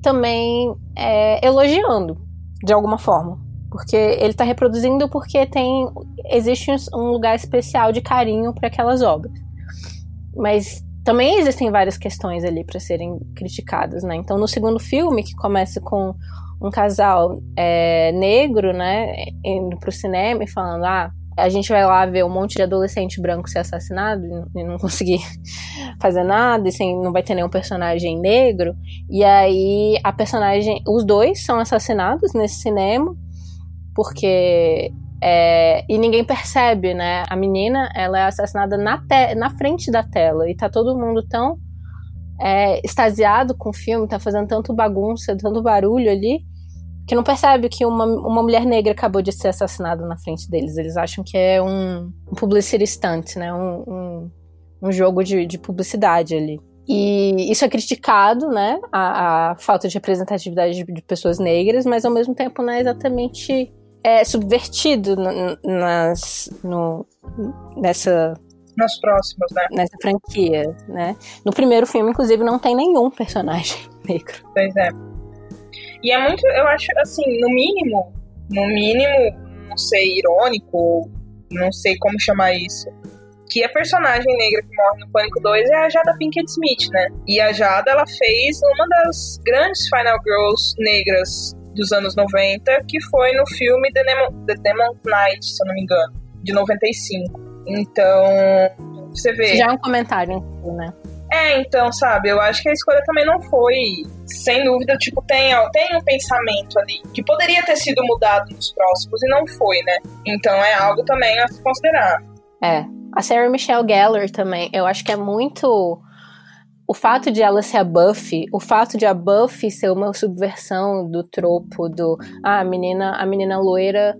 também é, elogiando de alguma forma. Porque ele está reproduzindo porque tem existe um lugar especial de carinho para aquelas obras. Mas também existem várias questões ali para serem criticadas, né? Então, no segundo filme, que começa com um casal é, negro, né, indo pro cinema e falando, ah, a gente vai lá ver um monte de adolescente branco ser assassinado e não conseguir fazer nada, e sem, não vai ter nenhum personagem negro. E aí a personagem, os dois são assassinados nesse cinema, porque é, e ninguém percebe, né? A menina, ela é assassinada na, na frente da tela e tá todo mundo tão é, extasiado com o filme, tá fazendo tanto bagunça, tanto barulho ali, que não percebe que uma, uma mulher negra acabou de ser assassinada na frente deles. Eles acham que é um, um publicity stunt, né? Um, um, um jogo de, de, publicidade ali. E isso é criticado, né? A, a falta de representatividade de, de, pessoas negras, mas ao mesmo tempo não é exatamente é, subvertido nas, no, nessa nas próximas, né? Nessa franquia, né? No primeiro filme, inclusive, não tem nenhum personagem negro. Pois é. E é muito, eu acho, assim, no mínimo, no mínimo, não sei, irônico, não sei como chamar isso, que a personagem negra que morre no Pânico 2 é a Jada Pinkett Smith, né? E a Jada, ela fez uma das grandes Final Girls negras dos anos 90, que foi no filme The Demon, The Demon Knight, se eu não me engano, de 95. Então, você vê... Já é um comentário, né? É, então, sabe, eu acho que a escolha também não foi, sem dúvida, tipo, tem, tem um pensamento ali que poderia ter sido mudado nos próximos e não foi, né? Então é algo também a se considerar. É. A Sarah Michelle Gellar também, eu acho que é muito o fato de ela ser a Buffy, o fato de a Buffy ser uma subversão do tropo do ah, a menina, a menina loira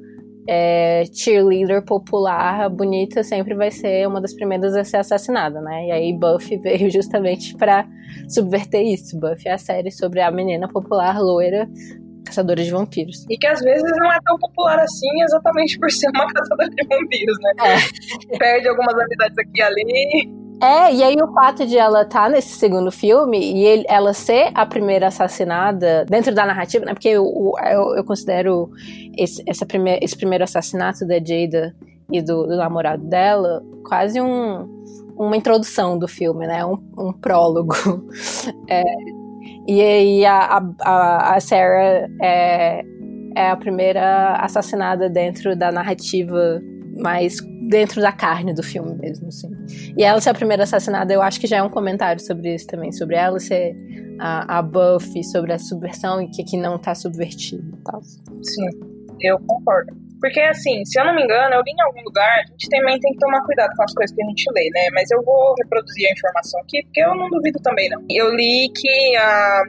é, cheerleader popular, bonita, sempre vai ser uma das primeiras a ser assassinada, né? E aí Buffy veio justamente para subverter isso. Buffy é a série sobre a menina popular loira caçadora de vampiros. E que às vezes não é tão popular assim exatamente por ser uma caçadora de vampiros, né? É. Perde algumas habilidades aqui e ali. É, e aí o fato de ela estar tá nesse segundo filme e ele, ela ser a primeira assassinada dentro da narrativa, né? Porque eu, eu, eu considero esse, essa primeir, esse primeiro assassinato da Jada e do, do namorado dela quase um, uma introdução do filme, né? Um, um prólogo. É, e aí a, a, a Sarah é, é a primeira assassinada dentro da narrativa mais dentro da carne do filme mesmo, assim. E ela ser a primeira assassinada, eu acho que já é um comentário sobre isso também, sobre ela ser a, a Buffy, sobre a subversão e que aqui não tá subvertido e tal. Sim, eu concordo. Porque, assim, se eu não me engano, eu li em algum lugar, a gente também tem que tomar cuidado com as coisas que a gente lê, né? Mas eu vou reproduzir a informação aqui, porque eu não duvido também, não. Eu li que a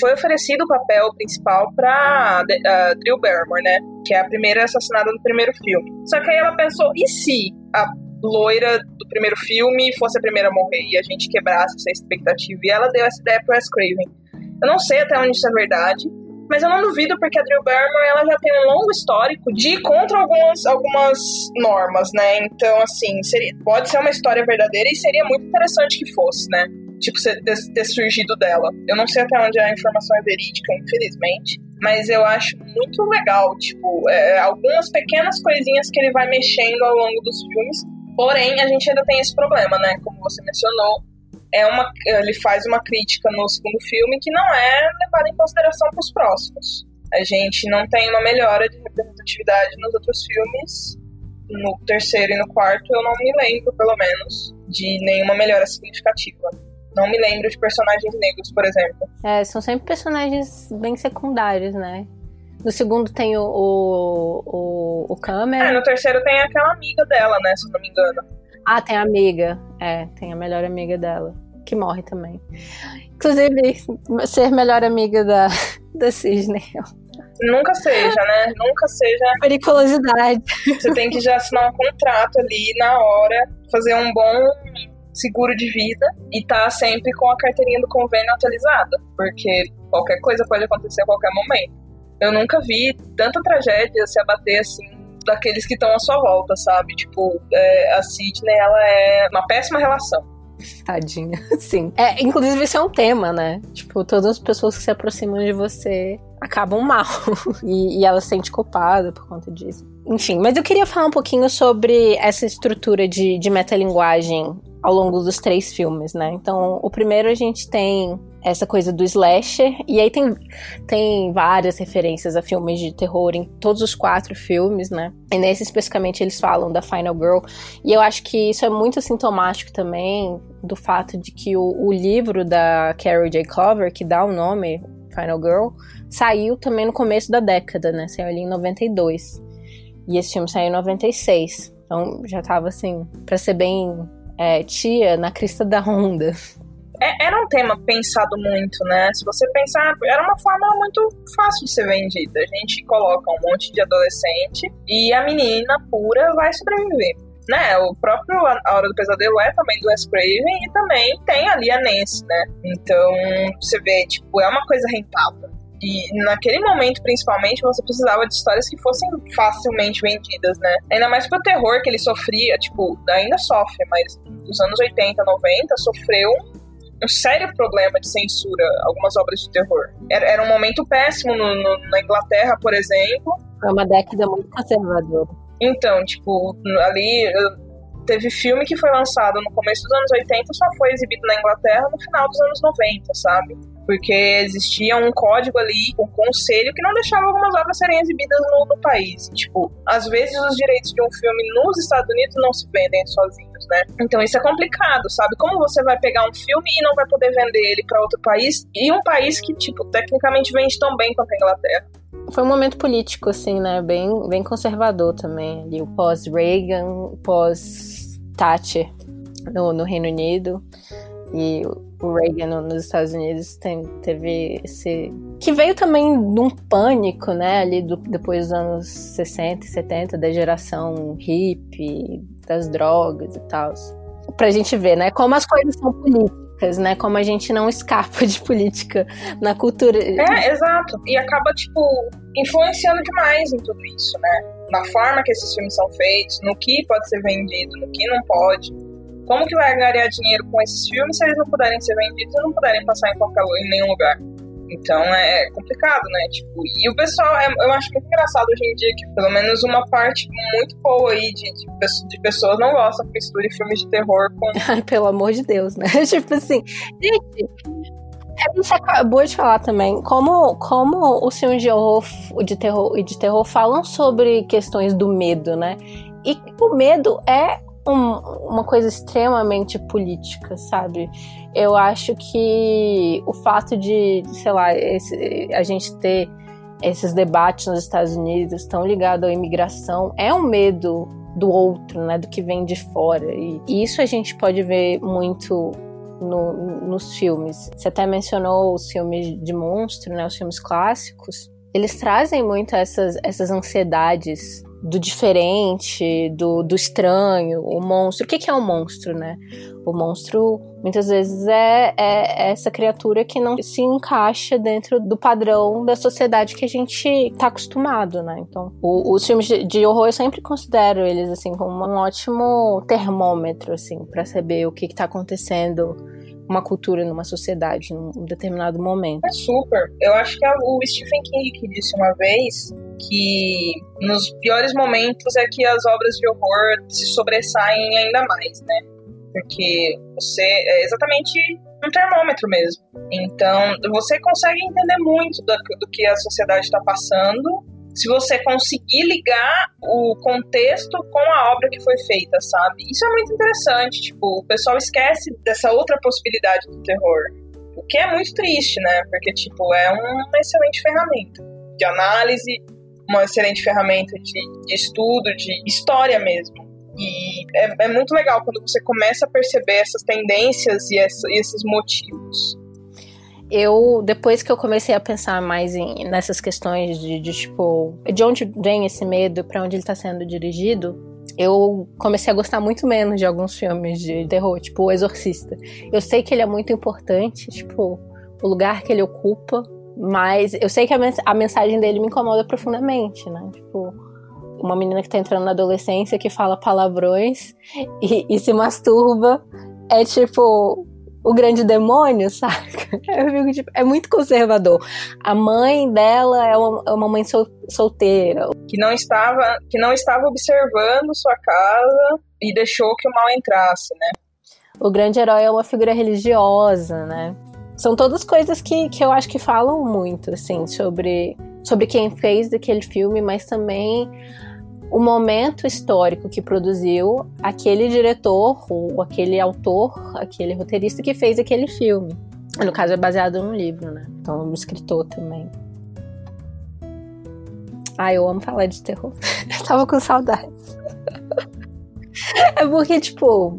foi oferecido o papel principal pra uh, Drew Barrymore, né? Que é a primeira assassinada do primeiro filme. Só que aí ela pensou, e se a loira do primeiro filme fosse a primeira a morrer e a gente quebrasse essa expectativa? E ela deu essa ideia pro Wes Craven. Eu não sei até onde isso é verdade, mas eu não duvido porque a Drew Barrymore ela já tem um longo histórico de ir contra algumas, algumas normas, né? Então, assim, seria, pode ser uma história verdadeira e seria muito interessante que fosse, né? Tipo, ter, surgido dela. Eu não sei até onde a informação é verídica, infelizmente, mas eu acho muito legal, tipo, é, algumas pequenas coisinhas que ele vai mexendo ao longo dos filmes. Porém, a gente ainda tem esse problema, né? Como você mencionou, é uma, ele faz uma crítica no segundo filme que não é levada em consideração para os próximos. A gente não tem uma melhora de representatividade nos outros filmes. No terceiro e no quarto, eu não me lembro, pelo menos, de nenhuma melhora significativa. Não me lembro de personagens negros, por exemplo. É, são sempre personagens bem secundários, né? No segundo tem o, o, o, o Cameron. É, no terceiro tem aquela amiga dela, né? Se não me engano. Ah, tem a amiga. É, tem a melhor amiga dela. Que morre também. Inclusive, ser melhor amiga da, da Cisne. Nunca seja, né? Nunca seja. Periculosidade. Você tem que já assinar um contrato ali na hora, fazer um bom seguro de vida e tá sempre com a carteirinha do convênio atualizada, porque qualquer coisa pode acontecer a qualquer momento. Eu nunca vi tanta tragédia se abater assim daqueles que estão à sua volta, sabe? Tipo, é, a Sidney, ela é uma péssima relação. Tadinha, sim. É, inclusive, isso é um tema, né? Tipo, todas as pessoas que se aproximam de você acabam mal. e, e ela se sente culpada por conta disso. Enfim, mas eu queria falar um pouquinho sobre essa estrutura de, de metalinguagem ao longo dos três filmes, né? Então, o primeiro a gente tem essa coisa do slasher, e aí tem, tem várias referências a filmes de terror em todos os quatro filmes, né? E nesse especificamente eles falam da Final Girl, e eu acho que isso é muito sintomático também do fato de que o, o livro da Carol J. Clover, que dá o nome Final Girl, saiu também no começo da década, né? Saiu ali em 92. E esse filme saiu em 96. Então já tava assim, pra ser bem é, tia, na crista da onda. É, era um tema pensado muito, né? Se você pensar, era uma forma muito fácil de ser vendida. A gente coloca um monte de adolescente e a menina pura vai sobreviver. Né, o próprio A Hora do Pesadelo é também do Wes Craven e também tem ali a Nancy, né? Então, você vê, tipo, é uma coisa rentável. E naquele momento, principalmente, você precisava de histórias que fossem facilmente vendidas, né? Ainda mais pro terror que ele sofria, tipo, ainda sofre, mas nos anos 80, 90, sofreu um sério problema de censura algumas obras de terror. Era, era um momento péssimo no, no, na Inglaterra, por exemplo. Foi uma década muito conservadora. Então, tipo, ali teve filme que foi lançado no começo dos anos 80 só foi exibido na Inglaterra no final dos anos 90, sabe? Porque existia um código ali, um conselho que não deixava algumas obras serem exibidas no, no país. Tipo, às vezes os direitos de um filme nos Estados Unidos não se vendem sozinhos, né? Então isso é complicado, sabe? Como você vai pegar um filme e não vai poder vender ele para outro país e um país que, tipo, tecnicamente vende tão bem quanto a Inglaterra? Foi um momento político, assim, né? Bem, bem conservador também. Ali, o pós-Reagan, pós-Thatcher no, no Reino Unido. E o Reagan nos Estados Unidos tem, teve esse. que veio também de um pânico, né? Ali do, depois dos anos 60 e 70, da geração hippie, das drogas e tal. Pra gente ver, né? Como as coisas são políticas né? Como a gente não escapa de política na cultura. É, exato. E acaba, tipo, influenciando demais em tudo isso, né? Na forma que esses filmes são feitos, no que pode ser vendido, no que não pode. Como que vai ganhar dinheiro com esses filmes se eles não puderem ser vendidos e não puderem passar em qualquer em nenhum lugar? Então é complicado, né? Tipo, e o pessoal, é, eu acho muito engraçado hoje em dia que pelo menos uma parte muito boa aí de, de, de pessoas não gosta que misture filmes de terror com. Ai, pelo amor de Deus, né? tipo assim, gente. Gente acabou de falar também como, como os filmes de horror, de terror e de terror falam sobre questões do medo, né? E o medo é um, uma coisa extremamente política, sabe? Eu acho que o fato de, sei lá, esse, a gente ter esses debates nos Estados Unidos tão ligados à imigração é um medo do outro, né, do que vem de fora. E, e isso a gente pode ver muito no, nos filmes. Você até mencionou os filmes de monstro, né, os filmes clássicos. Eles trazem muito essas, essas ansiedades do diferente, do, do estranho, o monstro. O que, que é um monstro, né? O monstro muitas vezes é, é, essa criatura que não se encaixa dentro do padrão da sociedade que a gente tá acostumado, né? Então, o, os filmes de, de, horror eu sempre considero eles assim como um ótimo termômetro assim para saber o que, que tá acontecendo uma cultura numa sociedade num determinado momento. É super. Eu acho que é o Stephen King disse uma vez que nos piores momentos é que as obras de horror se sobressaem ainda mais, né? Porque você é exatamente um termômetro mesmo. Então, você consegue entender muito do, do que a sociedade está passando se você conseguir ligar o contexto com a obra que foi feita, sabe? Isso é muito interessante, tipo, o pessoal esquece dessa outra possibilidade do terror. O que é muito triste, né? Porque, tipo, é uma excelente ferramenta de análise, uma excelente ferramenta de, de estudo, de história mesmo. E é, é, muito legal quando você começa a perceber essas tendências e, essa, e esses motivos eu, depois que eu comecei a pensar mais em, nessas questões de, de tipo, de onde vem esse medo, para onde ele está sendo dirigido, eu comecei a gostar muito menos de alguns filmes de terror, tipo O Exorcista. Eu sei que ele é muito importante, tipo, o lugar que ele ocupa, mas eu sei que a, mens a mensagem dele me incomoda profundamente, né? Tipo, uma menina que tá entrando na adolescência que fala palavrões e, e se masturba é tipo o grande demônio, saca? Eu fico, tipo, é muito conservador. A mãe dela é uma, é uma mãe sol, solteira. Que não, estava, que não estava observando sua casa e deixou que o mal entrasse, né? O grande herói é uma figura religiosa, né? São todas coisas que, que eu acho que falam muito, assim, sobre, sobre quem fez aquele filme, mas também o momento histórico que produziu aquele diretor, ou aquele autor, aquele roteirista que fez aquele filme. No caso, é baseado num livro, né? Então, um escritor também. Ah, eu amo falar de terror. eu tava com saudades. é porque, tipo,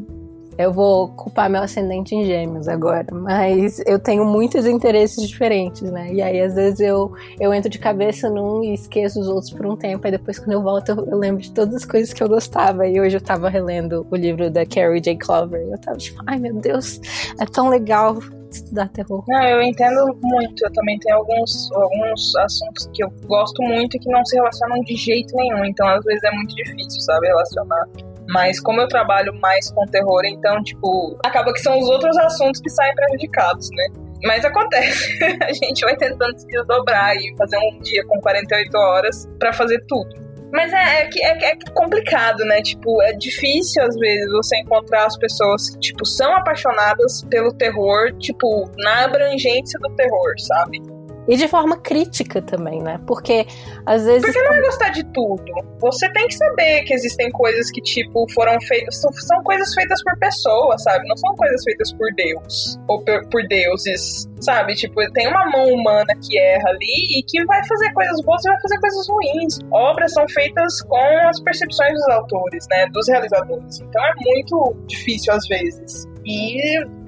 eu vou culpar meu ascendente em gêmeos agora, mas eu tenho muitos interesses diferentes, né? E aí, às vezes, eu, eu entro de cabeça num e esqueço os outros por um tempo, aí depois, quando eu volto, eu, eu lembro de todas as coisas que eu gostava. E hoje eu tava relendo o livro da Carrie J. Clover, e eu tava tipo, ai meu Deus, é tão legal estudar terror. Não, eu entendo muito. Eu também tenho alguns, alguns assuntos que eu gosto muito e que não se relacionam de jeito nenhum. Então, às vezes, é muito difícil, sabe, relacionar. Mas como eu trabalho mais com terror, então, tipo, acaba que são os outros assuntos que saem prejudicados, né? Mas acontece. a gente vai tentando se desdobrar e fazer um dia com 48 horas para fazer tudo. Mas é, é, é, é, complicado, né? Tipo, é difícil às vezes você encontrar as pessoas que, tipo, são apaixonadas pelo terror, tipo, na abrangência do terror, sabe? E de forma crítica também, né? Porque às vezes. Porque não é gostar de tudo. Você tem que saber que existem coisas que, tipo, foram feitas. São coisas feitas por pessoas, sabe? Não são coisas feitas por Deus. Ou por, por deuses, sabe? Tipo, tem uma mão humana que erra ali e que vai fazer coisas boas e vai fazer coisas ruins. Obras são feitas com as percepções dos autores, né? Dos realizadores. Então é muito difícil às vezes. E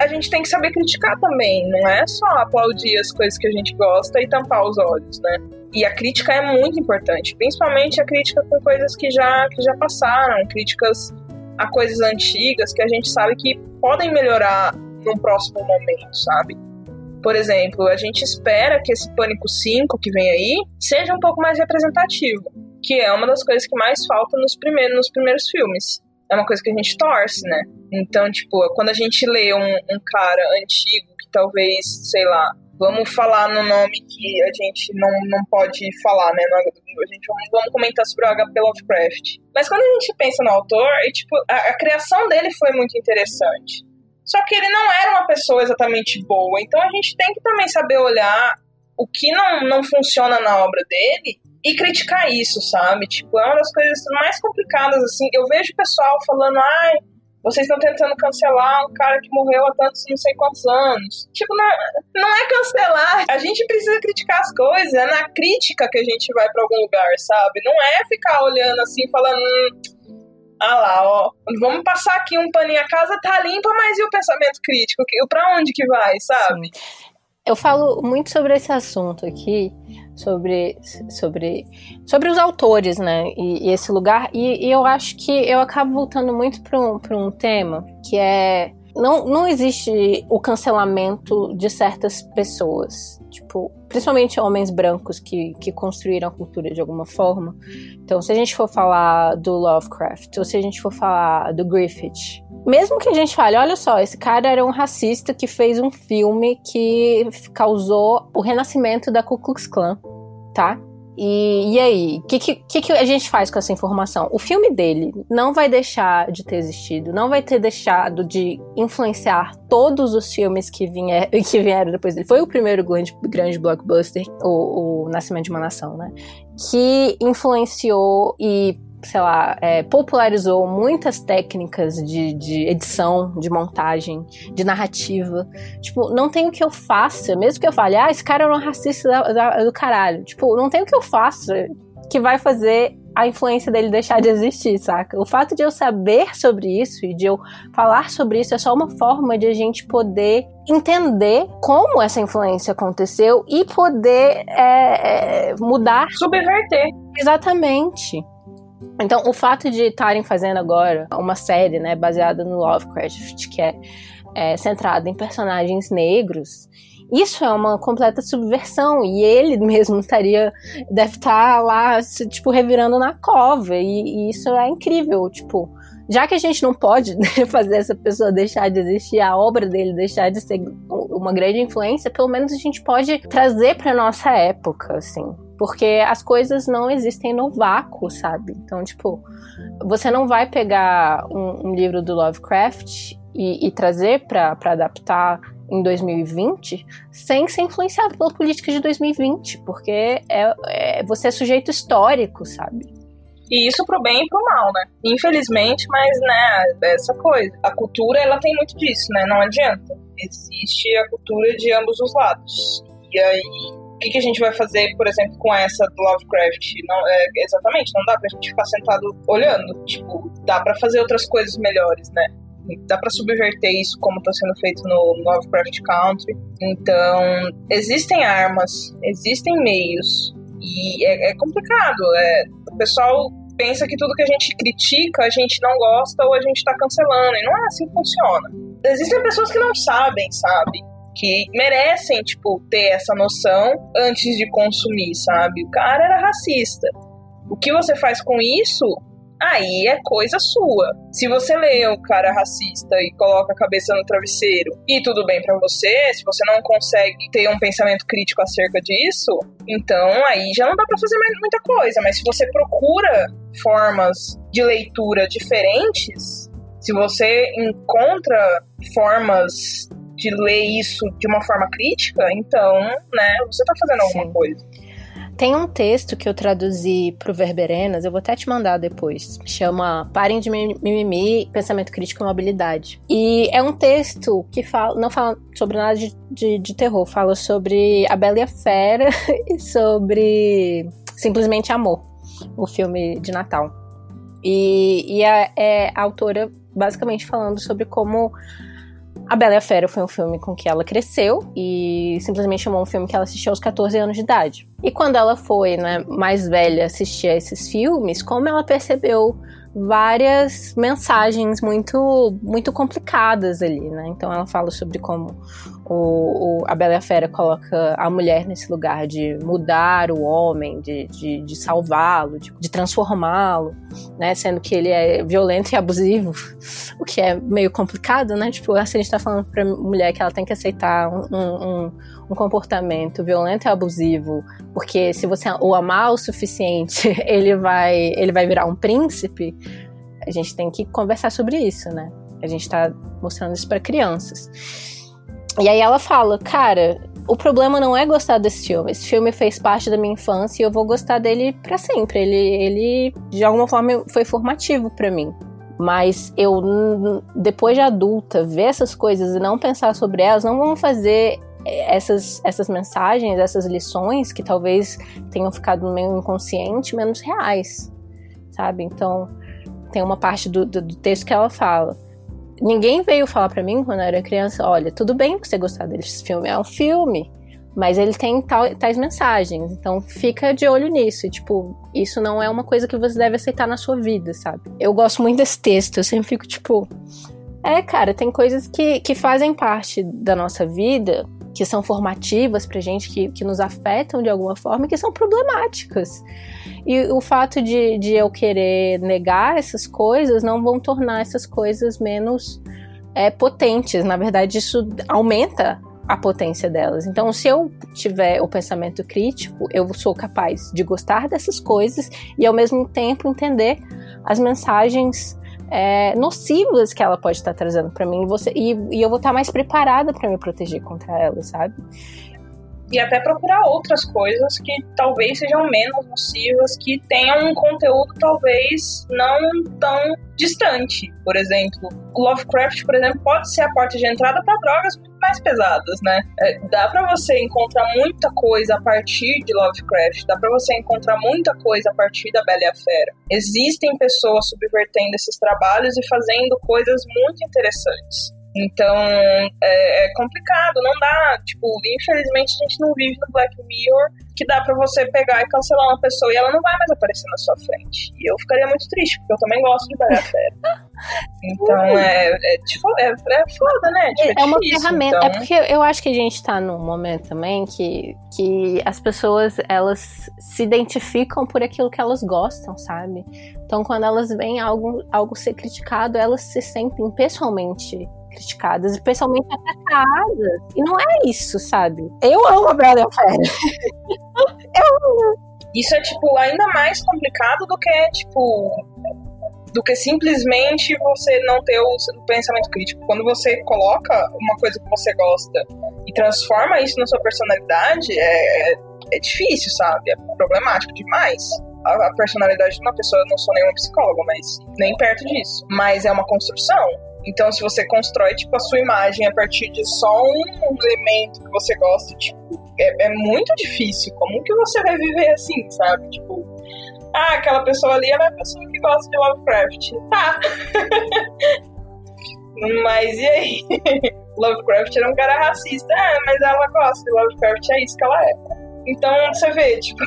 a gente tem que saber criticar também, não é só aplaudir as coisas que a gente gosta e tampar os olhos, né? E a crítica é muito importante, principalmente a crítica com coisas que já, que já passaram, críticas a coisas antigas que a gente sabe que podem melhorar num próximo momento, sabe? Por exemplo, a gente espera que esse Pânico 5 que vem aí seja um pouco mais representativo, que é uma das coisas que mais falta nos primeiros, nos primeiros filmes é uma coisa que a gente torce, né? Então, tipo, quando a gente lê um, um cara antigo que talvez, sei lá, vamos falar no nome que a gente não, não pode falar, né? A gente vamos comentar sobre o H.P. Lovecraft. Mas quando a gente pensa no autor, e, tipo, a, a, criação dele foi muito interessante. Só que ele não era uma pessoa exatamente boa. Então a gente tem que também saber olhar o que não, não funciona na obra dele e criticar isso, sabe? Tipo, é uma das coisas mais complicadas, assim. Eu vejo pessoal falando, ai, vocês estão tentando cancelar um cara que morreu há tantos não sei quantos anos. Tipo, não, não é cancelar. A gente precisa criticar as coisas. É na crítica que a gente vai para algum lugar, sabe? Não é ficar olhando assim, falando. Hum, ah lá, ó. Vamos passar aqui um paninho. A casa tá limpa, mas e o pensamento crítico? Pra onde que vai, sabe? Sim. Eu falo muito sobre esse assunto aqui, sobre, sobre, sobre os autores, né? E, e esse lugar. E, e, eu acho que eu acabo voltando muito para um, um tema que é. Não, não existe o cancelamento de certas pessoas. Tipo, principalmente homens brancos que, que construíram a cultura de alguma forma. Então, se a gente for falar do Lovecraft, ou se a gente for falar do Griffith, mesmo que a gente fale, olha só, esse cara era um racista que fez um filme que causou o renascimento da Ku Klux Klan, tá? E, e aí, o que, que, que, a gente faz com essa informação? O filme dele não vai deixar de ter existido, não vai ter deixado de influenciar todos os filmes que, vier, que vieram depois dele. Foi o primeiro grande, grande blockbuster, o, o Nascimento de uma Nação, né? Que influenciou e sei lá, é, popularizou muitas técnicas de, de, edição, de montagem, de narrativa. Tipo, não tem o que eu faça, mesmo que eu fale, ah, esse cara é um racista da, da, do caralho. Tipo, não tem o que eu faça que vai fazer a influência dele deixar de existir, saca? O fato de eu saber sobre isso e de eu falar sobre isso é só uma forma de a gente poder entender como essa influência aconteceu e poder é, é, mudar. Subverter. Exatamente. Então, o fato de estarem fazendo agora uma série, né, baseada no Lovecraft, que é, é centrada em personagens negros, isso é uma completa subversão. E ele mesmo estaria deve estar lá tipo revirando na cova. E, e, isso é incrível tipo já que a gente não pode fazer essa pessoa deixar de existir a obra dele deixar de ser uma grande influência pelo menos a gente pode trazer para nossa época assim porque as coisas não existem no vácuo, sabe? Então, tipo, você não vai pegar um, um livro do Lovecraft e, e trazer para adaptar em 2020 sem ser influenciado pela política de 2020, porque é, é, você é sujeito histórico, sabe? E isso pro bem e pro mal, né? Infelizmente, mas, né, essa coisa. A cultura, ela tem muito disso, né? Não adianta. Existe a cultura de ambos os lados. E aí, o que, que, a gente vai fazer, por exemplo, com essa do Lovecraft? Não, é, exatamente, não dá pra gente ficar sentado olhando. Tipo, dá para fazer outras coisas melhores, né? dá para subverter isso como está sendo feito no Lovecraft Country. Então, existem armas, existem meios e é, é complicado. É, o pessoal pensa que tudo que a gente critica a gente não gosta ou a gente está cancelando e não é assim que funciona. Existem pessoas que não sabem, sabe? Que merecem, tipo, ter essa noção antes de consumir, sabe? O cara era racista. O que você faz com isso aí é coisa sua. Se você lê o cara racista e coloca a cabeça no travesseiro e tudo bem para você, se você não consegue ter um pensamento crítico acerca disso, então aí já não dá para fazer mais muita coisa. Mas se você procura formas de leitura diferentes, se você encontra formas de ler isso de uma forma crítica, então, né, você tá fazendo alguma Sim. coisa. Tem um texto que eu traduzi pro Verberenas, eu vou até te mandar depois. Chama Parem de Mimimi, Pensamento Crítico e Mobilidade. E é um texto que fala, não fala sobre nada de, de, de terror, fala sobre a Bela e a Fera e sobre Simplesmente Amor, o filme de Natal. E, e a, é a autora basicamente falando sobre como a Bela e a Fera foi um filme com que ela cresceu e simplesmente chamou um filme que ela assistiu aos 14 anos de idade. E quando ela foi, né, mais velha assistir a esses filmes, como ela percebeu várias mensagens muito muito complicadas ali, né? Então ela fala sobre como o, o, a Bela e a Fera coloca a mulher nesse lugar de mudar o homem, de, de, de salvá-lo, de, de transformá-lo, né? Sendo que ele é violento e abusivo, o que é meio complicado, né? Tipo, assim, a gente tá falando pra mulher que ela tem que aceitar um, um, um comportamento violento e abusivo, porque se você o amar o suficiente, ele vai, ele vai virar um príncipe, a gente tem que conversar sobre isso, né? A gente tá mostrando isso para crianças. E aí ela fala, cara, o problema não é gostar desse filme. Esse filme fez parte da minha infância e eu vou gostar dele para sempre. Ele, ele, de alguma forma, foi formativo para mim. Mas eu, depois de adulta, ver essas coisas e não pensar sobre elas, não vão fazer essas, essas mensagens, essas lições que talvez tenham ficado no meu inconsciente menos reais, sabe? Então, tem uma parte do, do, do texto que ela fala ninguém veio falar para mim quando eu era criança, olha, tudo bem você gostar desse filme, é um filme, mas ele tem tal, tais mensagens, então fica de olho nisso, e, tipo, isso não é uma coisa que você deve aceitar na sua vida, sabe? Eu gosto muito desse texto, eu sempre fico tipo, é, cara, tem coisas que, que fazem parte da nossa vida que são formativas pra gente, que, que nos afetam de alguma forma e que são problemáticas. E o fato de, de eu querer negar essas coisas não vão tornar essas coisas menos é, potentes. Na verdade, isso aumenta a potência delas. Então, se eu tiver o pensamento crítico, eu sou capaz de gostar dessas coisas e ao mesmo tempo entender as mensagens é, nocivas que ela pode estar trazendo para mim você, e, e eu vou estar mais preparada para me proteger contra ela, sabe? E até procurar outras coisas que talvez sejam menos nocivas, que tenham um conteúdo talvez não tão distante. Por exemplo, Lovecraft, por exemplo, pode ser a porta de entrada para drogas muito mais pesadas, né? É, dá para você encontrar muita coisa a partir de Lovecraft, dá para você encontrar muita coisa a partir da Bela e a Fera. Existem pessoas subvertendo esses trabalhos e fazendo coisas muito interessantes. Então é, é, complicado, não dá. Tipo, infelizmente a gente não vive no Black Mirror que dá para você pegar e cancelar uma pessoa e ela não vai mais aparecer na sua frente. E eu ficaria muito triste, porque eu também gosto de Bela Fera. Então é, é, tipo, é, é foda, né? Tipo, é, é uma ferramenta. É então... É porque eu acho que a gente tá num momento também que, que as pessoas elas se identificam por aquilo que elas gostam, sabe? Então quando elas veem algo, algo ser criticado, elas se sentem pessoalmente criticadas, especialmente atacadas. E não é isso, sabe? Eu amo a Bela Fera. eu amo. Isso é, tipo, ainda mais complicado do que, tipo, do que simplesmente você não ter o, pensamento crítico. Quando você coloca uma coisa que você gosta e transforma isso na sua personalidade, é, é difícil, sabe? É problemático demais. A, a personalidade de uma pessoa, eu não sou nenhuma psicóloga, mas nem perto disso. Mas é uma construção. Então, se você constrói, tipo, a sua imagem a partir de só um elemento que você gosta, tipo, é, é muito difícil. Como que você vai viver assim, sabe? Tipo, ah, aquela pessoa ali ela é a pessoa que gosta de Lovecraft. Tá. mas e aí? Lovecraft era um cara racista. É, mas ela gosta de Lovecraft, é isso que ela é. Então, você vê, tipo,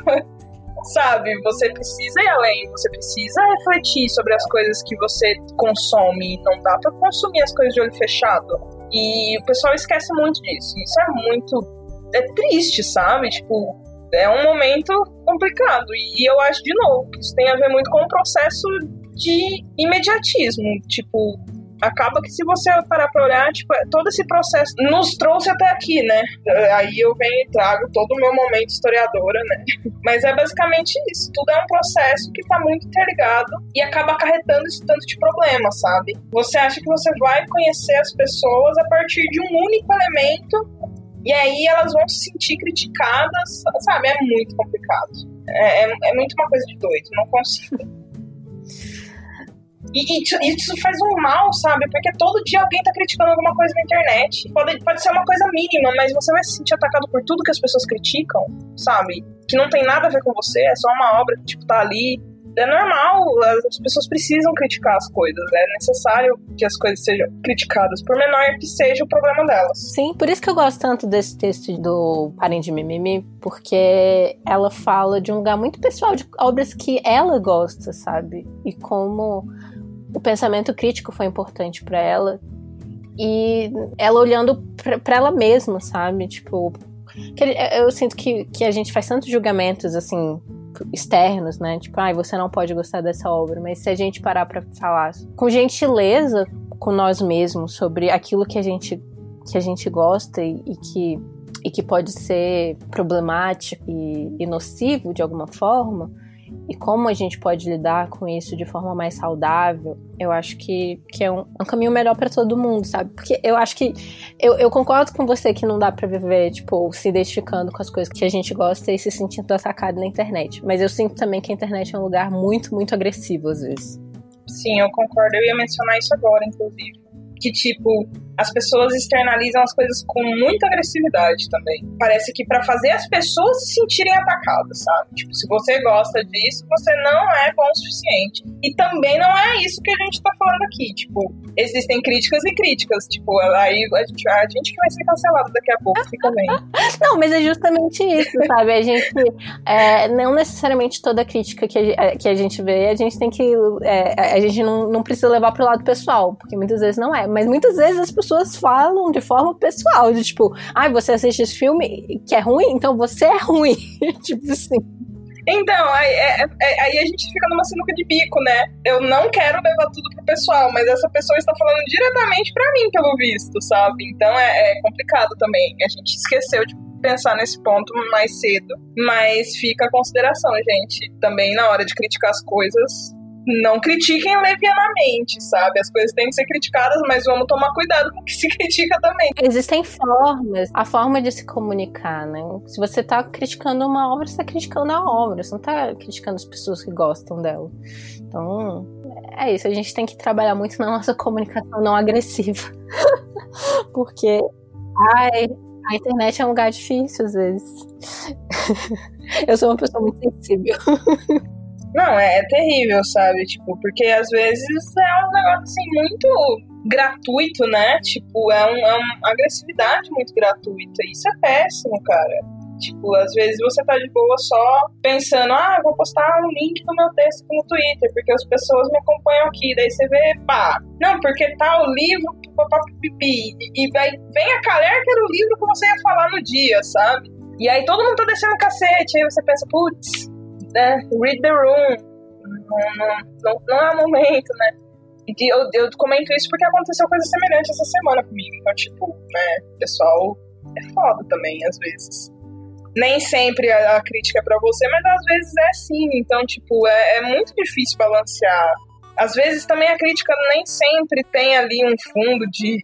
sabe? Você precisa ir além, você precisa refletir sobre as coisas que você consome. Não dá para consumir as coisas de olho fechado. E o pessoal esquece muito disso. Isso é muito. É triste, sabe? Tipo, é um momento complicado. E eu acho, de novo, que isso tem a ver muito com o processo de imediatismo. Tipo, acaba que se você parar pra olhar, tipo, todo esse processo nos trouxe até aqui, né? Aí eu venho e trago todo o meu momento historiadora, né? Mas é basicamente isso. Tudo é um processo que tá muito interligado e acaba acarretando esse tanto de problema, sabe? Você acha que você vai conhecer as pessoas a partir de um único elemento e aí elas vão se sentir criticadas, sabe? É muito complicado. É, é, é muito uma coisa de doido, não consigo. E, isso faz um mal, sabe? Porque todo dia alguém tá criticando alguma coisa na internet. Pode, pode ser uma coisa mínima, mas você vai se sentir atacado por tudo que as pessoas criticam, sabe? Que não tem nada a ver com você, é só uma obra que, tipo, tá ali é normal, as pessoas precisam criticar as coisas, é necessário que as coisas sejam criticadas, por menor que seja o problema delas. Sim, por isso que eu gosto tanto desse texto do Parem de Mimimi, porque ela fala de um lugar muito pessoal, de obras que ela gosta, sabe? E como o pensamento crítico foi importante para ela. E ela olhando para ela mesma, sabe? Tipo, eu sinto que, que a gente faz tantos julgamentos, assim, externos, né? Tipo, ai, ah, você não pode gostar dessa obra. Mas se a gente parar para falar com gentileza com nós mesmos sobre aquilo que a gente, que a gente gosta e, e que, e que pode ser problemático e, e nocivo de alguma forma, e como a gente pode lidar com isso de forma mais saudável, eu acho que, que é um, um caminho melhor para todo mundo, sabe? Porque eu acho que eu, eu concordo com você que não dá para viver, tipo, se identificando com as coisas que a gente gosta e se sentindo atacado na internet. Mas eu sinto também que a internet é um lugar muito, muito agressivo às vezes. Sim, eu concordo. Eu ia mencionar isso agora, inclusive. Que, tipo, as pessoas externalizam as coisas com muita agressividade também. Parece que para fazer as pessoas se sentirem atacadas, sabe? Tipo, se você gosta disso, você não é bom o suficiente. E também não é isso que a gente tá falando aqui. Tipo, existem críticas e críticas. Tipo, aí a gente, a gente que vai ser cancelado daqui a pouco, fica bem. não, mas é justamente isso, sabe? A gente. É, não necessariamente toda crítica que a, que a gente vê, a gente tem que. É, a gente não, não precisa levar pro lado pessoal, porque muitas vezes não é. Mas muitas vezes as pessoas pessoas falam de forma pessoal, de tipo, ai, ah, você assiste esse filme que é ruim, então você é ruim. tipo assim. Então, aí, é, é, aí, a gente fica numa sinuca de bico, né? Eu não quero levar tudo pro pessoal, mas essa pessoa está falando diretamente para mim, pelo visto, sabe? Então é, é, complicado também. A gente esqueceu de pensar nesse ponto mais cedo. Mas fica a consideração, gente. Também na hora de criticar as coisas, não critiquem levianamente, sabe? As coisas têm que ser criticadas, mas vamos tomar cuidado com o que se critica também. Existem formas, a forma de se comunicar, né? Se você tá criticando uma obra, você tá criticando a obra, você não tá criticando as pessoas que gostam dela. Então, é isso, a gente tem que trabalhar muito na nossa comunicação não agressiva. Porque, ai, a internet é um lugar difícil às vezes. Eu sou uma pessoa muito sensível. Não, é, é, terrível, sabe? Tipo, porque às vezes é um negócio assim muito gratuito, né? Tipo, é, um, é uma agressividade muito gratuita. Isso é péssimo, cara. Tipo, às vezes você tá de boa só pensando, ah, vou postar um link do meu texto no Twitter, porque as pessoas me acompanham aqui. Daí você vê, pá, não, porque tá o livro, pipi, e vai, vem a calhar que era o livro que você ia falar no dia, sabe? E aí todo mundo tá descendo cacete, aí você pensa, putz, né, read the room. Não, não, não, é o momento, né? E eu, eu comento isso porque aconteceu coisa semelhante essa semana comigo. Então, tipo, né, pessoal é foda também, às vezes nem sempre a, a crítica é para você, mas às vezes é sim. Então, tipo, é, é, muito difícil balancear. Às vezes também a crítica nem sempre tem ali um fundo de.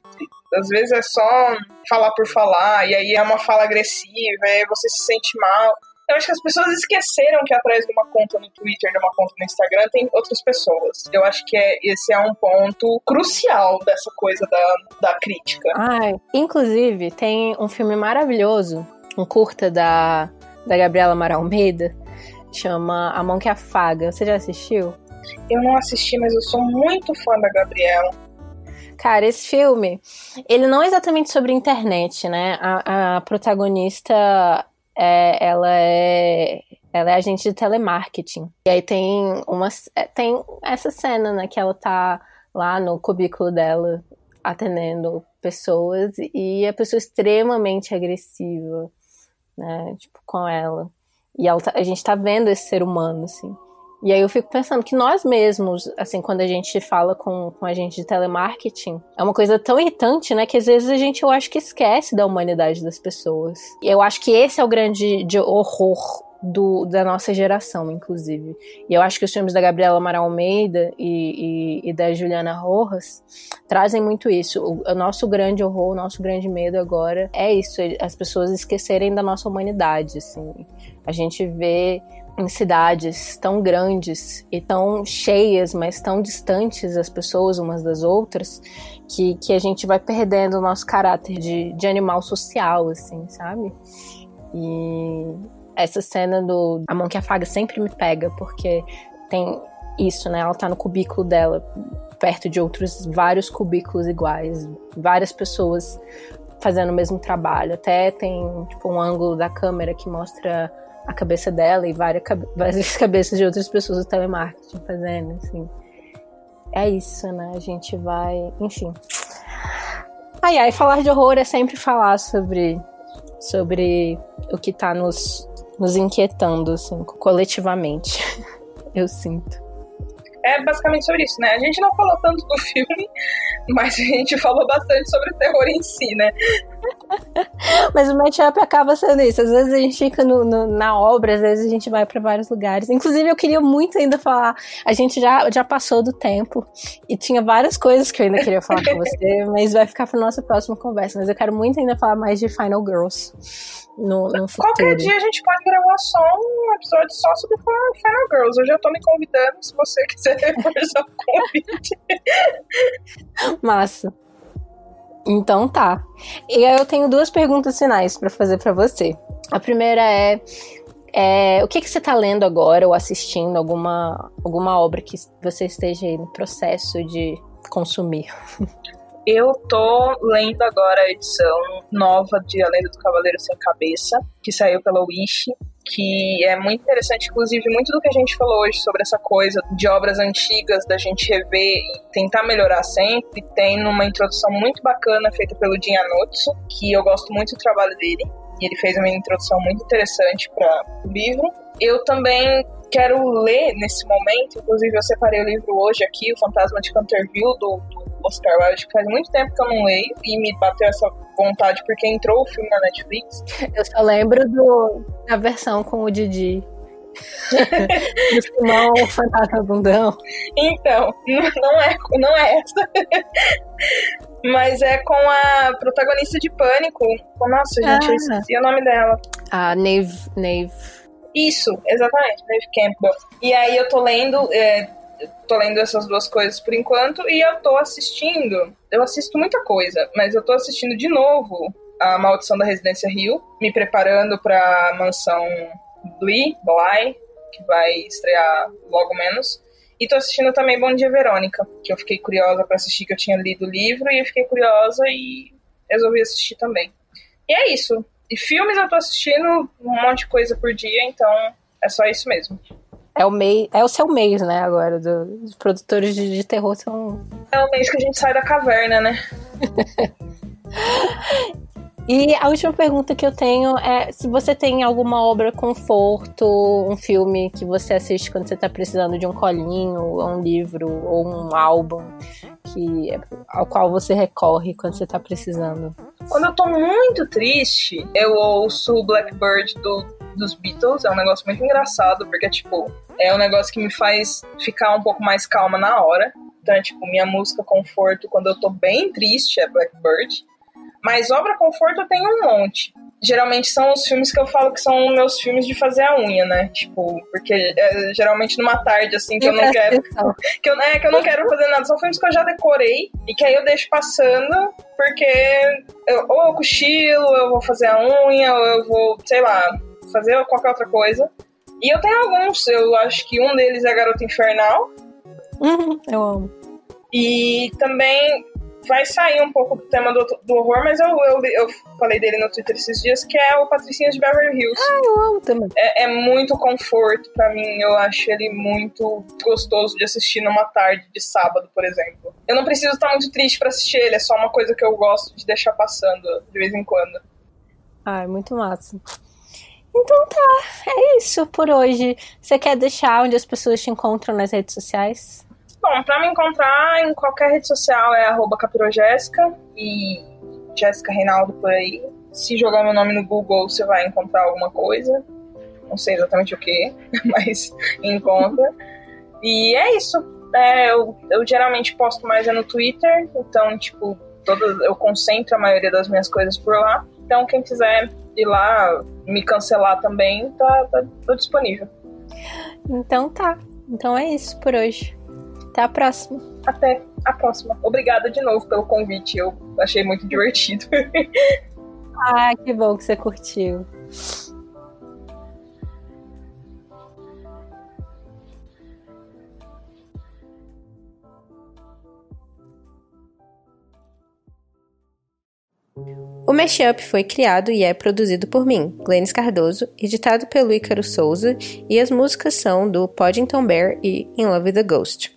Às vezes é só falar por falar, e aí é uma fala agressiva, e aí você se sente mal. Eu acho que as pessoas esqueceram que atrás de uma conta no Twitter, de uma conta no Instagram, tem outras pessoas. Eu acho que é, esse é um ponto crucial dessa coisa da, da crítica. Ai, inclusive, tem um filme maravilhoso um curta da, da Gabriela Amaral Almeida, chama A Mão que Afaga. Você já assistiu? Eu não assisti, mas eu sou muito fã da Gabriela. Cara, esse filme, ele não é exatamente sobre internet, né? A, a protagonista, é, ela é ela é agente de telemarketing. E aí tem uma é, tem essa cena, né, que ela tá lá no cubículo dela atendendo pessoas e a pessoa extremamente agressiva né? Tipo, com ela. E ela tá, a gente tá vendo esse ser humano, assim. E aí eu fico pensando que nós mesmos, assim, quando a gente fala com, com a gente de telemarketing, é uma coisa tão irritante, né? Que às vezes a gente, eu acho que esquece da humanidade das pessoas. E eu acho que esse é o grande horror do, da nossa geração, inclusive. E eu acho que os filmes da Gabriela Amaral Almeida e, e, e da Juliana Rojas trazem muito isso. O, o, nosso grande horror, o nosso grande medo agora é isso, as pessoas esquecerem da nossa humanidade, assim. A gente vê em cidades tão grandes e tão cheias, mas tão distantes as pessoas umas das outras, que, que a gente vai perdendo o nosso caráter de, de animal social, assim, sabe? E essa cena do A Mão que Afaga sempre me pega, porque tem isso, né? Ela tá no cubículo dela, perto de outros vários cubículos iguais, várias pessoas fazendo o mesmo trabalho. Até tem tipo, um ângulo da câmera que mostra a cabeça dela e várias, várias cabeças de outras pessoas do telemarketing fazendo, assim. É isso, né? A gente vai. Enfim. Ai, ai, falar de horror é sempre falar sobre, sobre o que tá nos, nos inquietando, assim, coletivamente. Eu sinto. É basicamente sobre isso, né? A gente não falou tanto do filme, mas a gente falou bastante sobre o terror em si, né? mas o matchup acaba sendo isso. Às vezes a gente fica no, no, na obra, às vezes a gente vai para vários lugares. Inclusive, eu queria muito ainda falar. A gente já, já passou do tempo e tinha várias coisas que eu ainda queria falar com você, mas vai ficar para nossa próxima conversa. Mas eu quero muito ainda falar mais de Final Girls no, no. Qualquer dia a gente pode gravar só um episódio só sobre Final Girls. Eu já tô me convidando, se você quiser reforçar o convite. Massa. Então tá. E aí eu tenho duas perguntas finais para fazer para você. A primeira é, é, o que, que você tá lendo agora ou assistindo alguma, alguma obra que você esteja aí no processo de consumir? Eu tô lendo agora a edição nova de A Lenda do Cavaleiro Sem Cabeça, que saiu pela Wish, que é muito interessante, inclusive muito do que a gente falou hoje sobre essa coisa de obras antigas, da gente rever e tentar melhorar sempre, tem numa introdução muito bacana feita pelo Jin Anotsu, que eu gosto muito do trabalho dele, e ele fez uma introdução muito interessante para o livro. Eu também quero ler nesse momento, inclusive eu separei o livro hoje aqui, O Fantasma de Canterville, do Oscar Wilde, faz muito tempo que eu não leio e me bateu essa vontade porque entrou o filme na Netflix. Eu só lembro do, da versão com o Didi. do Simão Fantasma Bundão. Então, não é, não é essa. Mas é com a protagonista de Pânico. Nossa, gente, ah. eu esqueci o nome dela. A Nave. Nave. Isso, exatamente, Nave Campbell. E aí eu tô lendo. É, tô lendo essas duas coisas por enquanto e eu tô assistindo. Eu assisto muita coisa, mas eu tô assistindo de novo a Maldição da Residência Rio, me preparando pra mansão Bly, Bly, que vai estrear logo menos. E tô assistindo também Bom Dia Verônica, que eu fiquei curiosa para assistir, que eu tinha lido o livro, e eu fiquei curiosa e resolvi assistir também. E é isso. E filmes eu tô assistindo um monte de coisa por dia, então é só isso mesmo. É o, mês, é o seu mês, né, agora, do, os produtores de, de terror são... É o mês que a gente sai da caverna, né? E a última pergunta que eu tenho é se você tem alguma obra conforto, um filme que você assiste quando você está precisando de um colinho, ou um livro, ou um álbum que, ao qual você recorre quando você está precisando. Quando eu tô muito triste, eu ouço Blackbird do, dos Beatles. É um negócio muito engraçado, porque, tipo, é um negócio que me faz ficar um pouco mais calma na hora. Então, é, tipo, minha música conforto quando eu tô bem triste é Blackbird. Mas obra conforto eu tenho um monte. Geralmente são os filmes que eu falo que são meus filmes de fazer a unha, né? Tipo, porque é, geralmente numa tarde assim que eu não quero. Que eu, é, que eu não quero fazer nada. São filmes que eu já decorei e que aí eu deixo passando, porque eu, ou eu cochilo, eu vou fazer a unha, ou eu vou, sei lá, fazer qualquer outra coisa. E eu tenho alguns, eu acho que um deles é Garota Infernal. Uhum, eu amo. E também vai sair um pouco do tema do, do horror, mas eu, eu, eu, falei dele no Twitter esses dias, que é o Patricinhas de Beverly Hills. Ah, eu amo também. É, é muito conforto para mim, eu acho ele muito gostoso de assistir numa tarde de sábado, por exemplo. Eu não preciso estar muito triste para assistir ele, é só uma coisa que eu gosto de deixar passando de vez em quando. Ah, é muito massa. Então tá, é isso por hoje. Você quer deixar onde as pessoas te encontram nas redes sociais? Bom, pra me encontrar em qualquer rede social é capirojéssica e Jéssica Reinaldo por aí. Se jogar meu nome no Google, você vai encontrar alguma coisa. Não sei exatamente o que, mas encontra. e é isso. É, eu, eu geralmente posto mais é no Twitter, então, tipo, todo, eu concentro a maioria das minhas coisas por lá. Então, quem quiser ir lá me cancelar também, tá, tá, tô disponível. Então tá. Então é isso por hoje. Até a próxima. Até a próxima. Obrigada de novo pelo convite. Eu achei muito divertido. ah, que bom que você curtiu. O Mashup foi criado e é produzido por mim, Glennis Cardoso, editado pelo Ícaro Souza, e as músicas são do Poddington Bear e In Love with the Ghost.